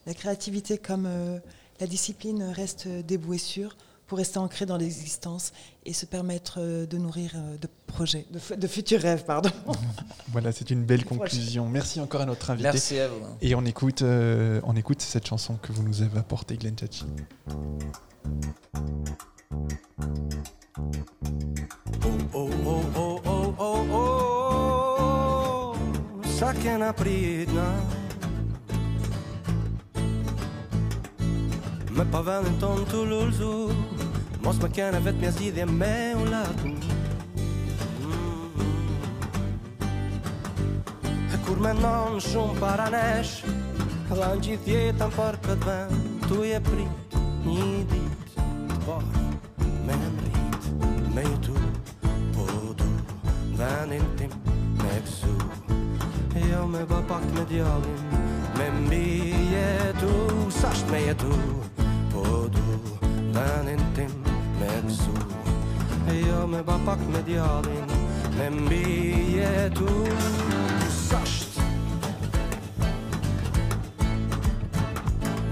la créativité comme euh, la discipline reste euh, dévouée sûre pour rester ancrée dans l'existence et se permettre de nourrir de projets, de, fu- de futurs rêves, pardon. Voilà, c'est une belle conclusion. Merci encore à notre invité. Merci à vous. Et on écoute, euh, on écoute cette chanson que vous nous avez apportée, Glenn Chachi. Oh, oh, oh, oh, oh, oh, Saken apridna Me pa vëllën ton të lullzu Mos më kene vetë mja zgjidhje me u latu. E kur me non shumë para nesh Dha në gjithë jetën për këtë vend Tu je prit një dit. Të parë من مليت ميتوب وضوء ben intim mevzu. Yevme babak medyalim Membiyetu saçmeyetu Podu ben intim mevzu. Yevme babak medyalim Membiyetu saçt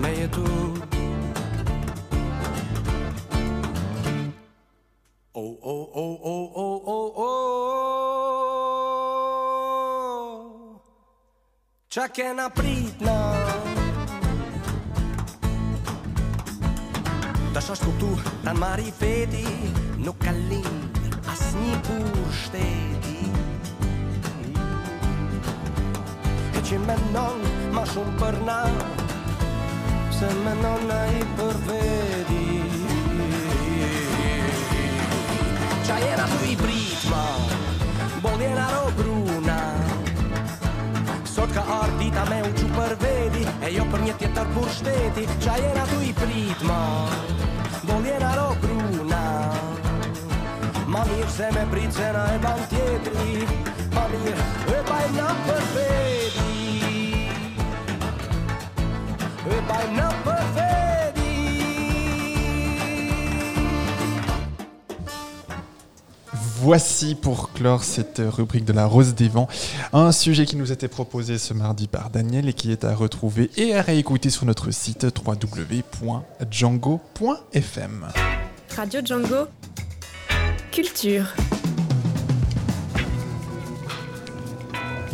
Meyetu Qa kena prit na? Ta shash kuptu ta në mari feti Nuk ka lind as një kur shteti. E që menon ma shumë për na Se menon na i për veti. Qa jena tu i prit ma? Bol jena ro Sot ka ardh dita me u qu për vedi E jo për një tjetër për shteti. Qa jena tu i prit ma Bol jena ro bruna Ma mirë se me prit se na e ban tjetri Ma mirë e bajmë na për vedi E bajmë na për Voici pour clore cette rubrique de la Rose des Vents, un sujet qui nous était proposé ce mardi par Daniel et qui est à retrouver et à réécouter sur notre site www.django.fm. Radio Django. Culture.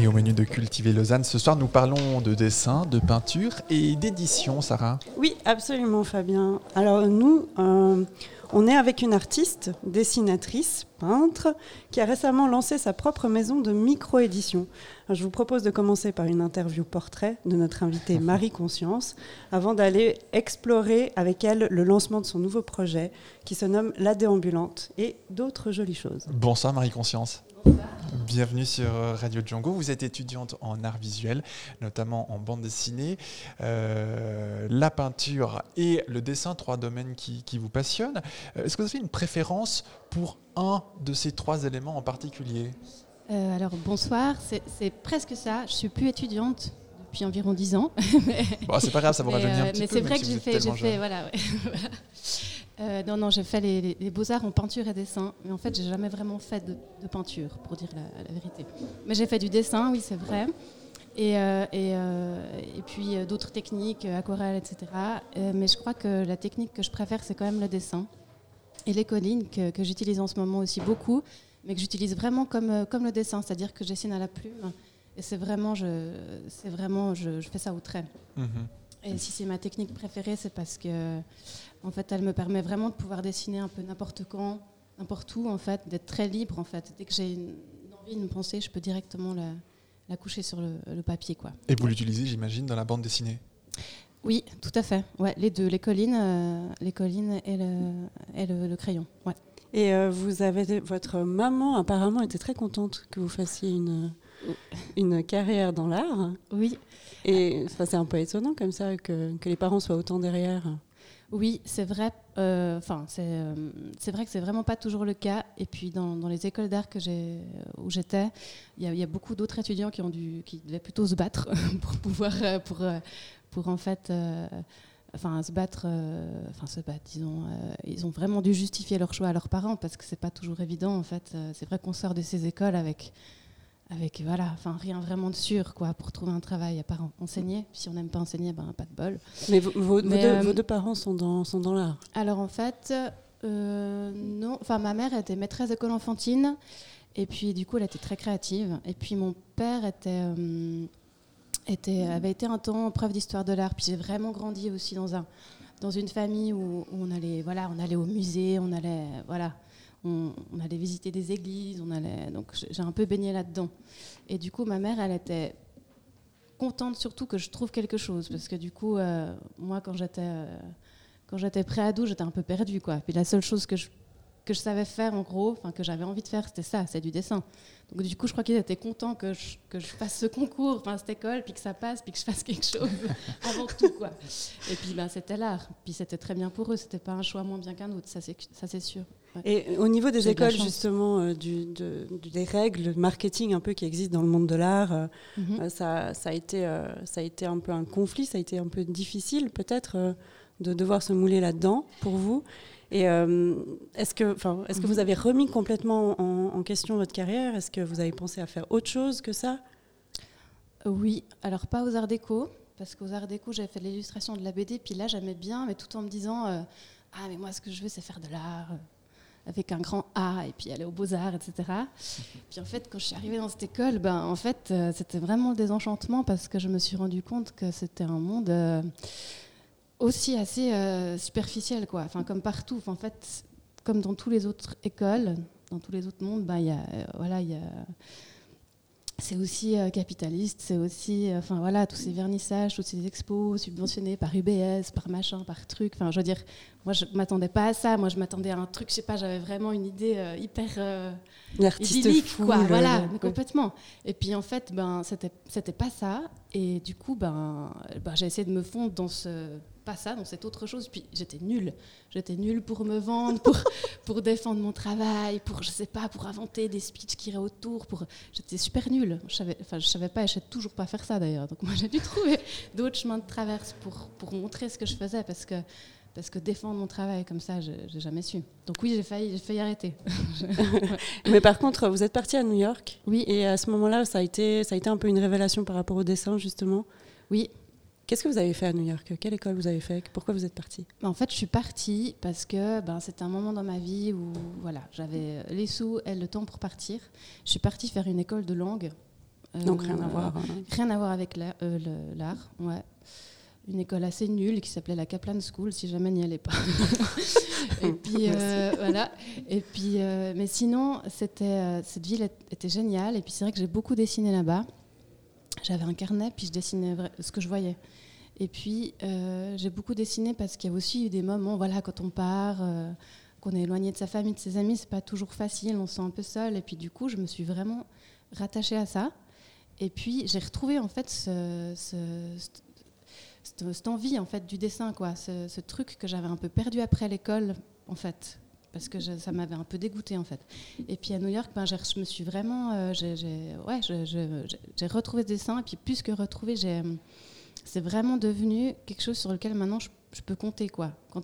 Et au menu de Cultiver Lausanne, ce soir nous parlons de dessin, de peinture et d'édition, Sarah. Oui, absolument, Fabien. Alors nous, euh, on est avec une artiste, dessinatrice, peintre, qui a récemment lancé sa propre maison de micro-édition. Je vous propose de commencer par une interview portrait de notre invitée Marie Conscience, avant d'aller explorer avec elle le lancement de son nouveau projet, qui se nomme La Déambulante, et d'autres jolies choses. Bonsoir Marie-Conscience. Bienvenue sur euh, Radio Django. Vous êtes étudiante en art visuel, notamment en bande dessinée, euh, la peinture et le dessin, trois domaines qui, qui vous passionnent. Euh, Est-ce que vous avez une préférence pour un de ces trois éléments en particulier? Euh, alors bonsoir, c'est c'est presque ça. Je suis plus étudiante depuis environ 10 ans. mais Bon, c'est pas grave, ça vous mais, rajeunit un petit Mais peu, c'est même vrai que j'ai fait, fait, jeune. voilà. ouais, voilà. Euh, non, non, j'ai fait les, les- les beaux-arts en peinture et dessin. Mais en fait, j'ai jamais vraiment fait de, de peinture, pour dire la, la vérité. Mais j'ai fait du dessin, oui, c'est vrai. Et, euh, et, euh, et puis d'autres techniques, aquarelle, etc. Mais je crois que la technique que je préfère, c'est quand même le dessin. Et les collines, que, que j'utilise en ce moment aussi beaucoup, mais que j'utilise vraiment comme, comme le dessin, c'est-à-dire que je dessine à la plume. Et c'est vraiment, je, c'est vraiment je, je fais ça au trait. Mhm. Et si c'est ma technique préférée, c'est parce que, en fait, elle me permet vraiment de pouvoir dessiner un peu n'importe quand, n'importe où, en fait, d'être très libre, en fait. Dès que j'ai une, une envie, une pensée, je peux directement la, la coucher sur le, le papier, quoi. Et vous l'utilisez, j'imagine, dans la bande dessinée? Oui, tout à fait. Ouais, les deux, les collines, euh, les collines et le, et le, le crayon. Ouais. Et euh, vous avez votre maman apparemment était très contente que vous fassiez une une carrière dans l'art. Oui. Et enfin, c'est un peu étonnant comme ça que, que les parents soient autant derrière. Oui, c'est vrai. euh, Enfin, euh, c'est vrai que c'est vraiment pas toujours le cas. Et puis dans, les écoles d'art où j'étais, il y, a- beaucoup d'autres étudiants qui ont dû, qui devaient plutôt se battre pour pouvoir, euh, pour, euh, pour en fait, se battre, se battre. Disons, ils ont vraiment dû justifier leur choix à leurs parents parce que c'est pas toujours évident. En fait, c'est vrai qu'on sort de ces écoles avec avec voilà, enfin rien vraiment de sûr quoi pour trouver un travail à part en- enseigner. Si on n'aime pas enseigner, ben pas de bol. Mais vos, vos- vos Mais, deux, euh, vos deux parents sont dans, sont dans l'art. alors en fait, euh, non. Enfin, ma mère était maîtresse d'école enfantine, et puis du coup, elle était très créative. Et puis mon père était, euh, était, avait été un temps prof d'histoire de l'art. Puis j'ai vraiment grandi aussi dans un, dans une famille où, où on allait, voilà, on allait au musée, on allait, voilà, on, allait visiter des églises, on allait. Donc j'ai un peu baigné là-dedans. Et du coup, ma mère, elle était contente surtout que je trouve quelque chose parce que du coup euh, moi quand j'étais euh, quand j'étais j'étais un peu perdue quoi puis la seule chose que je que je savais faire en gros que j'avais envie de faire c'était ça c'est du dessin donc du coup je crois qu'ils étaient contents que je, que je fasse ce concours cette école puis que ça passe puis que je fasse quelque chose avant tout quoi et puis ben c'était l'art puis c'était très bien pour eux c'était pas un choix moins bien qu'un autre ça c'est ça c'est sûr. Et au niveau des de écoles, justement, euh, du, de- du- des règles marketing un peu qui existent dans le monde de l'art, euh, Mhm. euh, ça, ça, a été, euh, ça a été un peu un conflit, ça a été un peu difficile peut-être de devoir se mouler là-dedans pour vous. Et est-ce que, est-ce que Mhm. vous avez remis complètement en, en question votre carrière? Est-ce que vous avez pensé à faire autre chose que ça? Oui, alors pas aux Arts Déco, parce qu'aux Arts Déco, j'avais fait l'illustration de la BD, puis là, j'aimais bien, mais tout en me disant Ah, mais moi, ce que je veux, c'est faire de l'art, avec un grand A, et puis aller aux Beaux-Arts, etc. puis en fait, quand je suis arrivée dans cette école, ben, en fait, euh, c'était vraiment le désenchantement, parce que je me suis rendu compte que c'était un monde. euh, aussi assez euh, superficiel, quoi. Enfin, comme partout. En fait, comme dans toutes les autres écoles, dans tous les autres mondes, ben, y a, voilà, il y a, c'est aussi euh, capitaliste, c'est aussi, euh, enfin voilà, tous ces vernissages, toutes ces expos subventionnés par UBS, par machin, par truc. Enfin, je veux dire, moi, je m'attendais pas à ça. Moi, je m'attendais à un truc, je sais pas, j'avais vraiment une idée euh, hyper idyllique, fou, quoi. le- voilà, le- complètement. Et puis en fait, ben, c'était, c'était pas ça. Et du coup, ben, ben, j'ai essayé de me fondre dans ce pas ça, dans cette autre chose. Puis j'étais nulle. J'étais nulle pour me vendre, pour, pour défendre mon travail, pour, je sais pas, pour inventer des speeches qui iraient autour. Pour... J'étais super nulle. Je savais, enfin, je savais pas, et je sais toujours pas faire ça d'ailleurs. Donc moi, j'ai dû trouver d'autres chemins de traverse pour, pour montrer ce que je faisais parce que, parce que défendre mon travail comme ça, j'ai j'ai jamais su. Donc oui, j'ai failli, j'ai failli arrêter. Mais par contre, vous êtes parti à New York. Oui. Et à ce moment-là, ça a été, ça a été un peu une révélation par rapport au dessin, justement? Oui. Qu'est-ce que vous avez fait à New York? Quelle école vous avez fait? Pourquoi vous êtes parti? Ben, En fait, je suis partie parce que ben, c'était un moment dans ma vie où voilà, j'avais les sous et le temps pour partir. Je suis partie faire une école de langue. Donc, rien à voir, hein. Rien à voir avec la- euh, l'art, ouais. Une école assez nulle qui s'appelait la Kaplan School, si jamais n'y allez pas. et puis euh, voilà. Et puis, euh, mais sinon, c'était euh, cette ville était géniale. Et puis c'est vrai que j'ai beaucoup dessiné là-bas. J'avais un carnet, puis je dessinais ce que je voyais. Et puis, euh, j'ai beaucoup dessiné parce qu'il y a aussi eu des moments, voilà, quand on part, euh, qu'on est éloigné de sa famille, de ses amis, c'est pas toujours facile, on se sent un peu seul. Et puis, du coup, je me suis vraiment rattachée à ça. Et puis, j'ai retrouvé, en fait, ce- ce- cette- envie, en fait, du dessin, quoi. Ce, truc que j'avais un peu perdu après l'école, en fait. Parce que ça m'avait un peu dégoûté en fait. Et puis à New York, ben, je me suis vraiment, euh, j'ai retrouvé ce dessin. Et puis plus que retrouvé, j'ai, c'est vraiment devenu quelque chose sur lequel maintenant je, je peux compter quoi. Quand,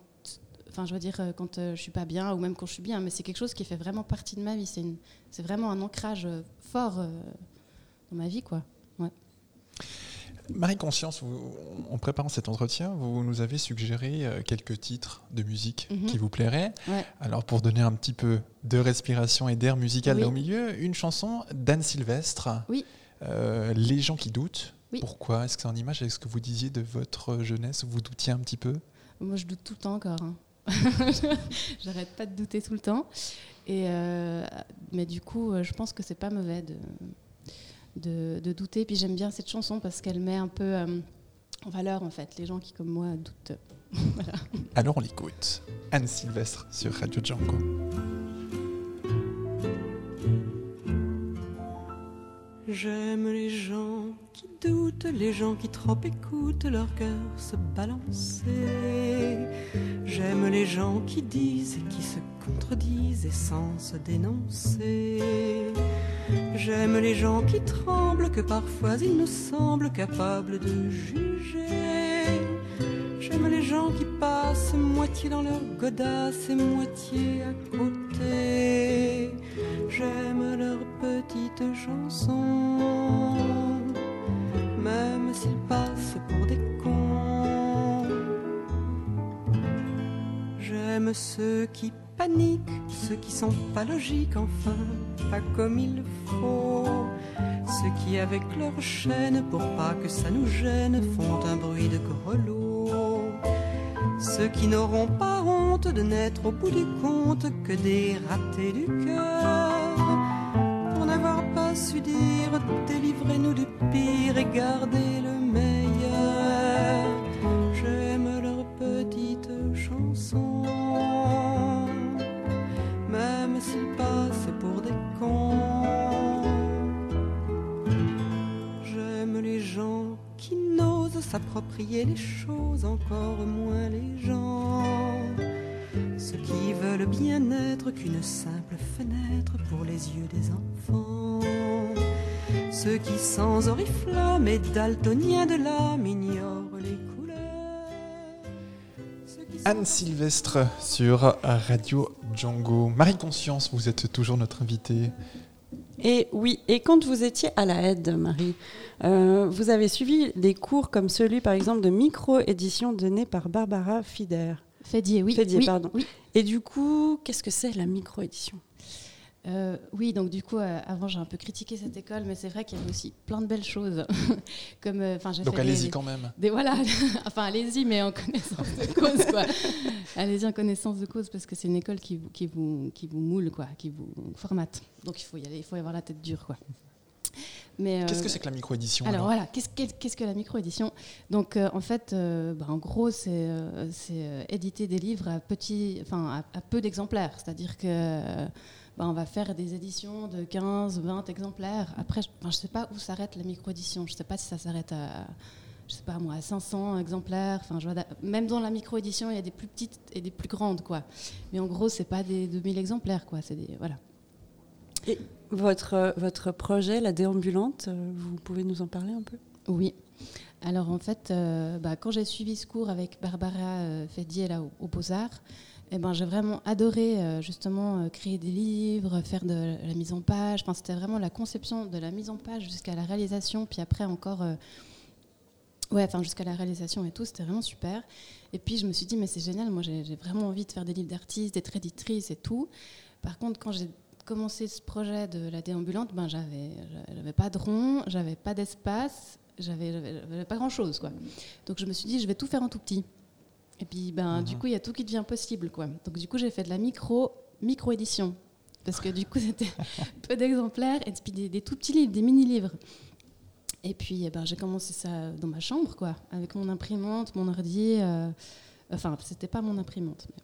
enfin, je veux dire euh, quand euh, je suis pas bien ou même quand je suis bien, mais c'est quelque chose qui fait vraiment partie de ma vie. C'est, une- c'est vraiment un ancrage euh, fort dans ma vie quoi. Ouais. Marie-Conscience, vous- en préparant cet entretien, vous nous avez suggéré quelques titres de musique Mhm. qui vous plairaient. Ouais. Alors, pour donner un petit peu de respiration et d'air musical Oui. là au milieu, une chanson d'Anne Sylvestre. Oui. Euh, Les gens qui doutent. Oui. Pourquoi Est-ce que c'est en image avec ce que vous disiez de votre jeunesse Vous doutiez un petit peu? Moi, je doute tout le temps encore. hein. J'arrête pas de douter tout le temps. Et euh, mais du coup, euh, je pense que c'est pas mauvais de, de, de douter. Puis j'aime bien cette chanson parce qu'elle met un peu euh, en valeur en fait les gens qui comme moi doutent. Voilà. Alors on l'écoute. Anne Sylvestre sur Radio Django. J'aime les gens qui doutent, les gens qui trop écoutent leur cœur se balancer. J'aime les gens qui disent et qui se contredisent et sans se dénoncer. J'aime les gens qui tremblent, que parfois il nous semble capables de juger. J'aime les gens qui passent moitié dans leur godasse et moitié à côté. J'aime leurs petites chansons, même s'ils passent pour des cons. J'aime ceux qui paniquent, ceux qui sont pas logiques, enfin, pas comme il faut. Ceux qui, avec leur chaîne, pour pas que ça nous gêne, font un bruit de grelot. Ceux qui n'auront pas honte de n'être au bout du compte que des ratés du cœur. Pour n'avoir pas su dire délivrez-nous du pire et gardez le meilleur. S'approprier les choses, encore moins les gens. Ceux qui veulent bien être qu'une simple fenêtre pour les yeux des enfants. Ceux qui sans oriflamme et daltoniens de l'âme ignorent les couleurs. Anne Sylvestre sur Radio Django. Marie-Conscience, vous êtes toujours notre invitée. Et oui, et quand vous étiez à la aide, Marie, euh, vous avez suivi des cours comme celui, par exemple, de micro-édition donné par Barbara Fider. Fédier, oui. Fédier, Oui, pardon. oui. Et du coup, qu'est-ce que c'est la micro-édition? Euh, oui, donc du coup, euh, avant j'ai un peu critiqué cette école, mais c'est vrai qu'il y avait aussi plein de belles choses. Comme, euh, Donc allez-y quand même. Des, voilà, enfin allez-y, mais en connaissance de cause, allez-y en connaissance de cause, parce que c'est une école qui vous, qui vous, qui vous moule, quoi, qui vous formate. Donc il faut y aller, il faut y avoir la tête dure, quoi. Mais, Qu'est-ce euh, que c'est que la micro-édition alors, alors voilà, qu'est-ce qu'est- qu'est-ce que la micro-édition? Donc euh, en fait, euh, bah, en gros, c'est euh, euh, éditer des livres à, petit, enfin, à, à peu d'exemplaires. C'est-à-dire que bah, on va faire des éditions de 15, 20 exemplaires. Après, je ne sais pas où s'arrête la micro-édition. Je ne sais pas si ça s'arrête à, je sais pas moi, à 500 exemplaires. Enfin, je vois, même dans la micro-édition, il y a des plus petites et des plus grandes, quoi. Mais en gros, c'est pas des 2000 exemplaires, quoi. C'est des voilà. Et votre, votre projet, la déambulante, euh, vous pouvez nous en parler un peu? Oui. Alors en fait, euh, bah, quand j'ai suivi ce cours avec Barbara euh, Fédier là, au, au Beaux-Arts, eh ben, j'ai vraiment adoré euh, justement euh, créer des livres, faire de la mise en page. Enfin, c'était vraiment la conception de la mise en page jusqu'à la réalisation, puis après encore, euh, ouais, enfin jusqu'à la réalisation et tout, c'était vraiment super. Et puis je me suis dit, mais c'est génial, moi j'ai vraiment envie de faire des livres d'artistes, d'être éditrice et tout. Par contre, quand j'ai commencé ce projet de la déambulante, ben j'avais, j'avais pas de rond, j'avais pas d'espace, j'avais- j'avais pas grand chose quoi. Donc je me suis dit, je vais tout faire en tout petit. Et puis ben du coup il y a tout qui devient possible quoi. Donc du coup j'ai fait de la micro micro édition parce que du coup c'était peu d'exemplaires et puis des, des tout petits livres, des mini livres. Et puis eh ben, j'ai commencé ça dans ma chambre quoi, avec mon imprimante, mon ordi. euh, Enfin c'était pas mon imprimante. Mais...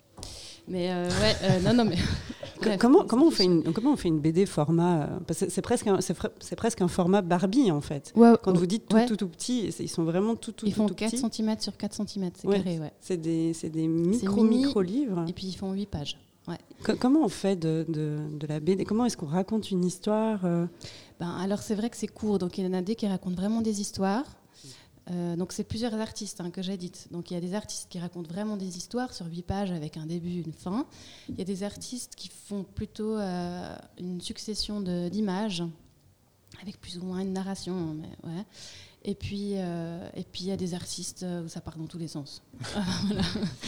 Mais euh, ouais, euh, non, non, mais. Bref. comment, comment, on fait une, comment on fait une BD format euh, parce que C'est presque, un- c'est presque un format Barbie en fait. Ouais, Quand vous dites tout, ouais. tout, tout petit, ils sont vraiment tout, tout, Ils font tout 4 petits. cm sur 4 cm, c'est Ouais, carré, ouais. C'est des, c'est des C'est micro, mini, micro livres. Et puis ils font 8 pages. Ouais. Co- comment on fait de, de, de la BD Comment est-ce qu'on raconte une histoire Ben, alors c'est vrai que c'est court, donc il y en a des qui racontent vraiment des histoires. Euh, donc c'est plusieurs artistes hein, que j'édite. Donc il y a des artistes qui racontent vraiment des histoires sur 8 pages avec un début, une fin. Il y a des artistes qui font plutôt euh, une succession d'images avec plus ou moins une narration. hein, mais ouais. Et puis euh, et puis il y a des artistes où ça part dans tous les sens. Voilà.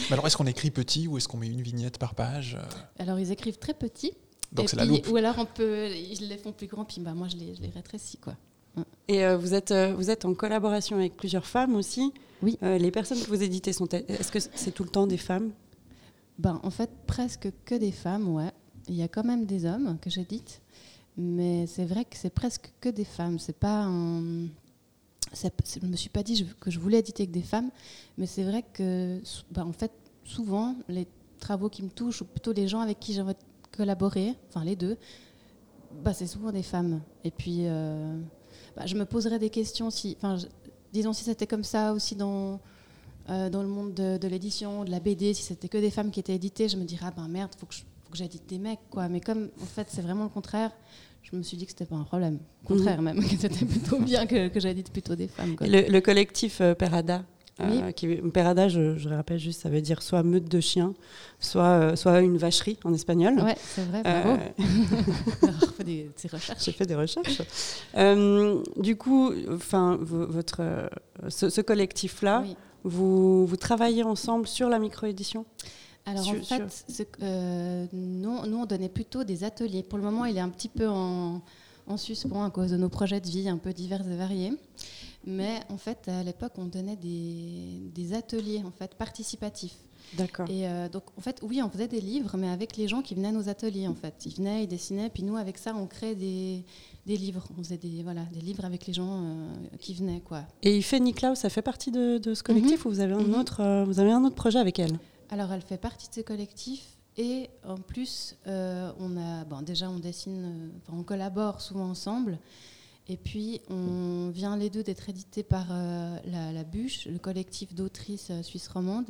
Mais alors, est-ce qu'on écrit petit ou est-ce qu'on met une vignette par page Alors ils écrivent très petit. Donc, c'est la loupe. Ou alors on peut, ils les font plus grands, puis bah, moi je les, je les rétrécis quoi. Et euh, vous, êtes, euh, vous êtes en collaboration avec plusieurs femmes aussi. Oui. Euh, les personnes que vous éditez sont. Est-ce que c'est tout le temps des femmes? Ben, en fait, presque que des femmes, ouais. Il y a quand même des hommes que j'édite. mais c'est vrai que c'est presque que des femmes. C'est pas un... je me suis pas dit que je voulais éditer avec des femmes, mais c'est vrai que, bah, en fait, souvent, les travaux qui me touchent, ou plutôt les gens avec qui j'aimerais collaborer, enfin les deux, bah, c'est souvent des femmes. Et puis, euh, bah, je me poserais des questions si, enfin, disons si c'était comme ça aussi dans euh, dans le monde de, de l'édition, de la BD, si c'était que des femmes qui étaient éditées, je me dirais ah ben merde, faut que je- faut que j'édite des mecs quoi. Mais comme en fait c'est vraiment le contraire, je me suis dit que c'était pas un problème. Au contraire même, que c'était plutôt bien que, que j'édite plutôt des femmes. quoi. Et Le, le collectif euh, Perada? Euh, Oui. qui, Perada, je, je rappelle juste, ça veut dire soit meute de chiens, soit, euh, soit une vacherie en espagnol. Ouais, c'est vrai, bravo. Alors, fait des- des recherches. J'ai fait des recherches. Euh, du coup, enfin, votre, euh, ce, ce collectif-là, vous, vous travaillez ensemble sur la micro-édition? Alors Sur- en fait, ce euh, nous, nous, on donnait plutôt des ateliers. Pour le moment, il est un petit peu en, en suspens à cause de nos projets de vie un peu divers et variés. Mais en fait, à l'époque, on donnait des, des ateliers en fait participatifs. D'accord. Et euh, donc, en fait, oui, on faisait des livres, mais avec les gens qui venaient à nos ateliers, en fait. Ils venaient, ils dessinaient, puis nous, avec ça, on créait des, des livres. On faisait des, voilà, des livres avec les gens euh, qui venaient, quoi. Et Ife Niklaus, ça fait partie de, de ce collectif Mhm. ou vous avez, un Mhm. autre, euh, vous avez un autre projet avec elle? Alors, elle fait partie de ce collectif. Et en plus, on a, bon, déjà, on dessine, on collabore souvent ensemble. Et puis, on vient les deux d'être édités par euh, la, la Bûche, le collectif d'autrices euh, suisses romandes.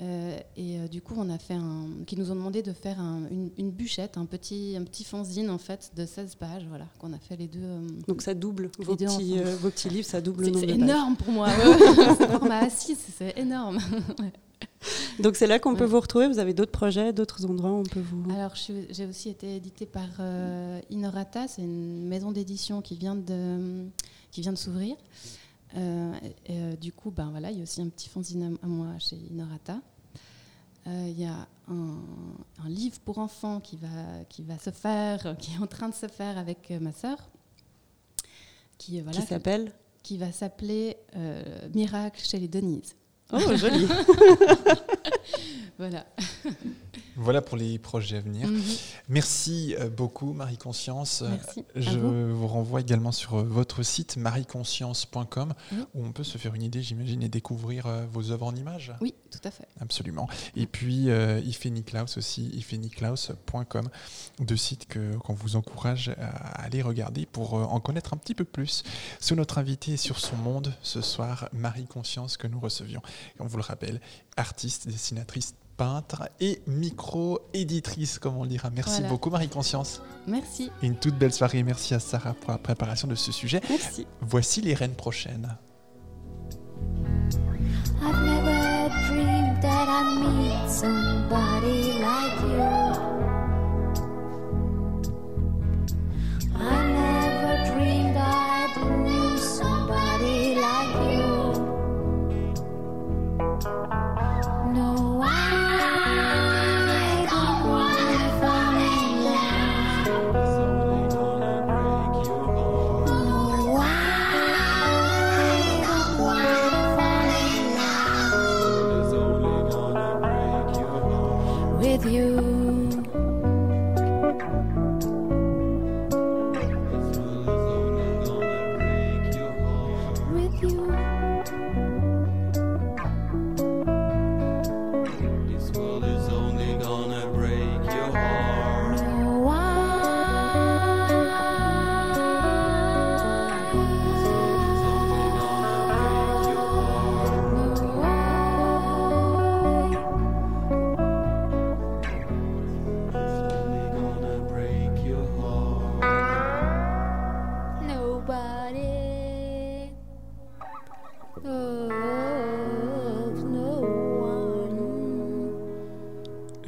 Euh, et euh, du coup, on a fait un, qui nous ont demandé de faire un- une, une bûchette, un petit, un petit fanzine en fait de 16 pages, voilà, qu'on a fait les deux. Donc ça double vos petits, ensemble. vos petits livres, ça double le C'est énorme pour moi. ouais, ouais. c'est format A6, c'est énorme. Donc c'est là qu'on peut vous retrouver. Vous avez d'autres projets, d'autres endroits où on peut vous. Alors, j'ai aussi été éditée par euh, Inorata, c'est une maison d'édition qui vient de, qui vient de s'ouvrir. Euh, euh, du coup, ben, voilà, il y a aussi un petit fanzine à, à moi chez Inorata. Il y a un, un livre pour enfants qui va, qui va se faire, qui est en train de se faire avec ma sœur. Qui, voilà, Qui s'appelle Qui va s'appeler Miracle chez les Denise. Oh, joli. voilà. Voilà pour les projets à venir. Mhm. Merci euh, beaucoup, Marie-Conscience. Merci. À Je vous. vous renvoie également sur euh, votre site marieconscience.com où on peut se faire une idée, j'imagine, et découvrir euh, vos œuvres en images. Oui, tout à fait. Absolument. Et puis, euh, Ife Niklaus aussi, ifeniklaus.com, deux sites que- qu'on vous encourage à aller regarder pour en connaître un petit peu plus sur notre invité sur son monde ce soir, Marie Conscience, que nous recevions. Et on vous le rappelle, artiste, dessinatrice, peintre et micro-éditrice, comme on le dira. Merci Voilà. beaucoup, Marie Conscience. Merci. Et une toute belle soirée. Merci à Sarah pour la préparation de ce sujet. Merci. Voici les reines prochaines. I've never dreamed that I'd meet somebody like you. I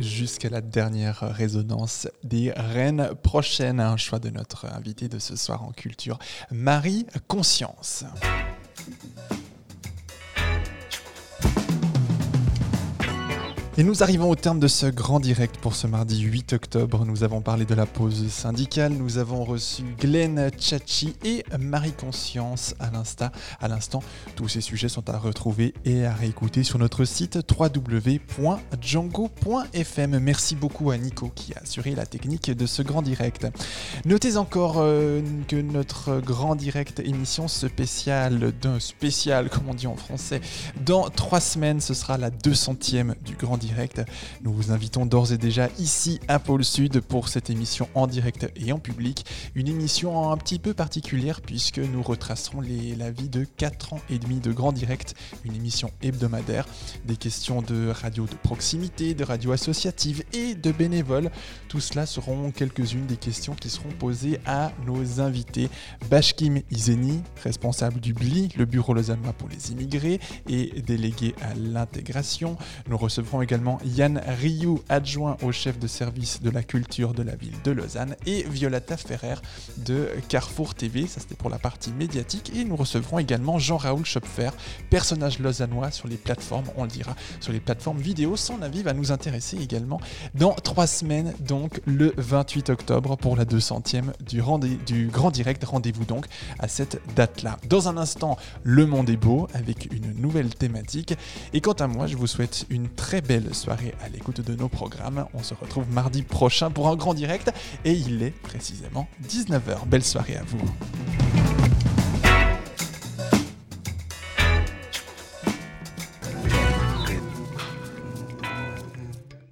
Jusqu'à la dernière résonance des reines prochaines. Un choix de notre invité de ce soir en culture, Marie Conscience. Et nous arrivons au terme de ce grand direct pour ce mardi 8 octobre. Nous avons parlé de la pause syndicale, nous avons reçu Glenn Chachi et Marie Conscience à l'instant. À l'instant, tous ces sujets sont à retrouver et à réécouter sur notre site www.django.fm. Merci beaucoup à Nico qui a assuré la technique de ce grand direct. Notez encore euh, que notre grand direct émission spéciale d'un spécial, comme on dit en français, dans trois semaines, ce sera la 200e du grand direct. Nous vous invitons d'ores et déjà ici à Pôle Sud pour cette émission en direct et en public. Une émission un petit peu particulière puisque nous retracerons la vie de 4 ans et demi de grand direct, une émission hebdomadaire, des questions de radio de proximité, de radio associative et de bénévoles. Tout cela seront quelques-unes des questions qui seront posées à nos invités. Bashkim Izeni, responsable du BLI, le Bureau lausannois pour les immigrés et délégué à l'intégration. Nous recevrons également Yann Rioux, adjoint au chef de service de la culture de la ville de Lausanne, et Violetta Ferrer de Carrefour TV. Ça, c'était pour la partie médiatique. Et nous recevrons également Jean-Raoul Schopfer, personnage lausannois sur les plateformes, on le dira, sur les plateformes vidéo. Son avis va nous intéresser également dans trois semaines, donc le 28 octobre, pour la 200e du, du grand direct. Rendez-vous donc à cette date-là. Dans un instant, Le Monde est beau avec une nouvelle thématique. Et quant à moi, je vous souhaite une très belle soirée à l'écoute de nos programmes. On se retrouve mardi prochain pour un grand direct et il est précisément 19h. Belle soirée à vous.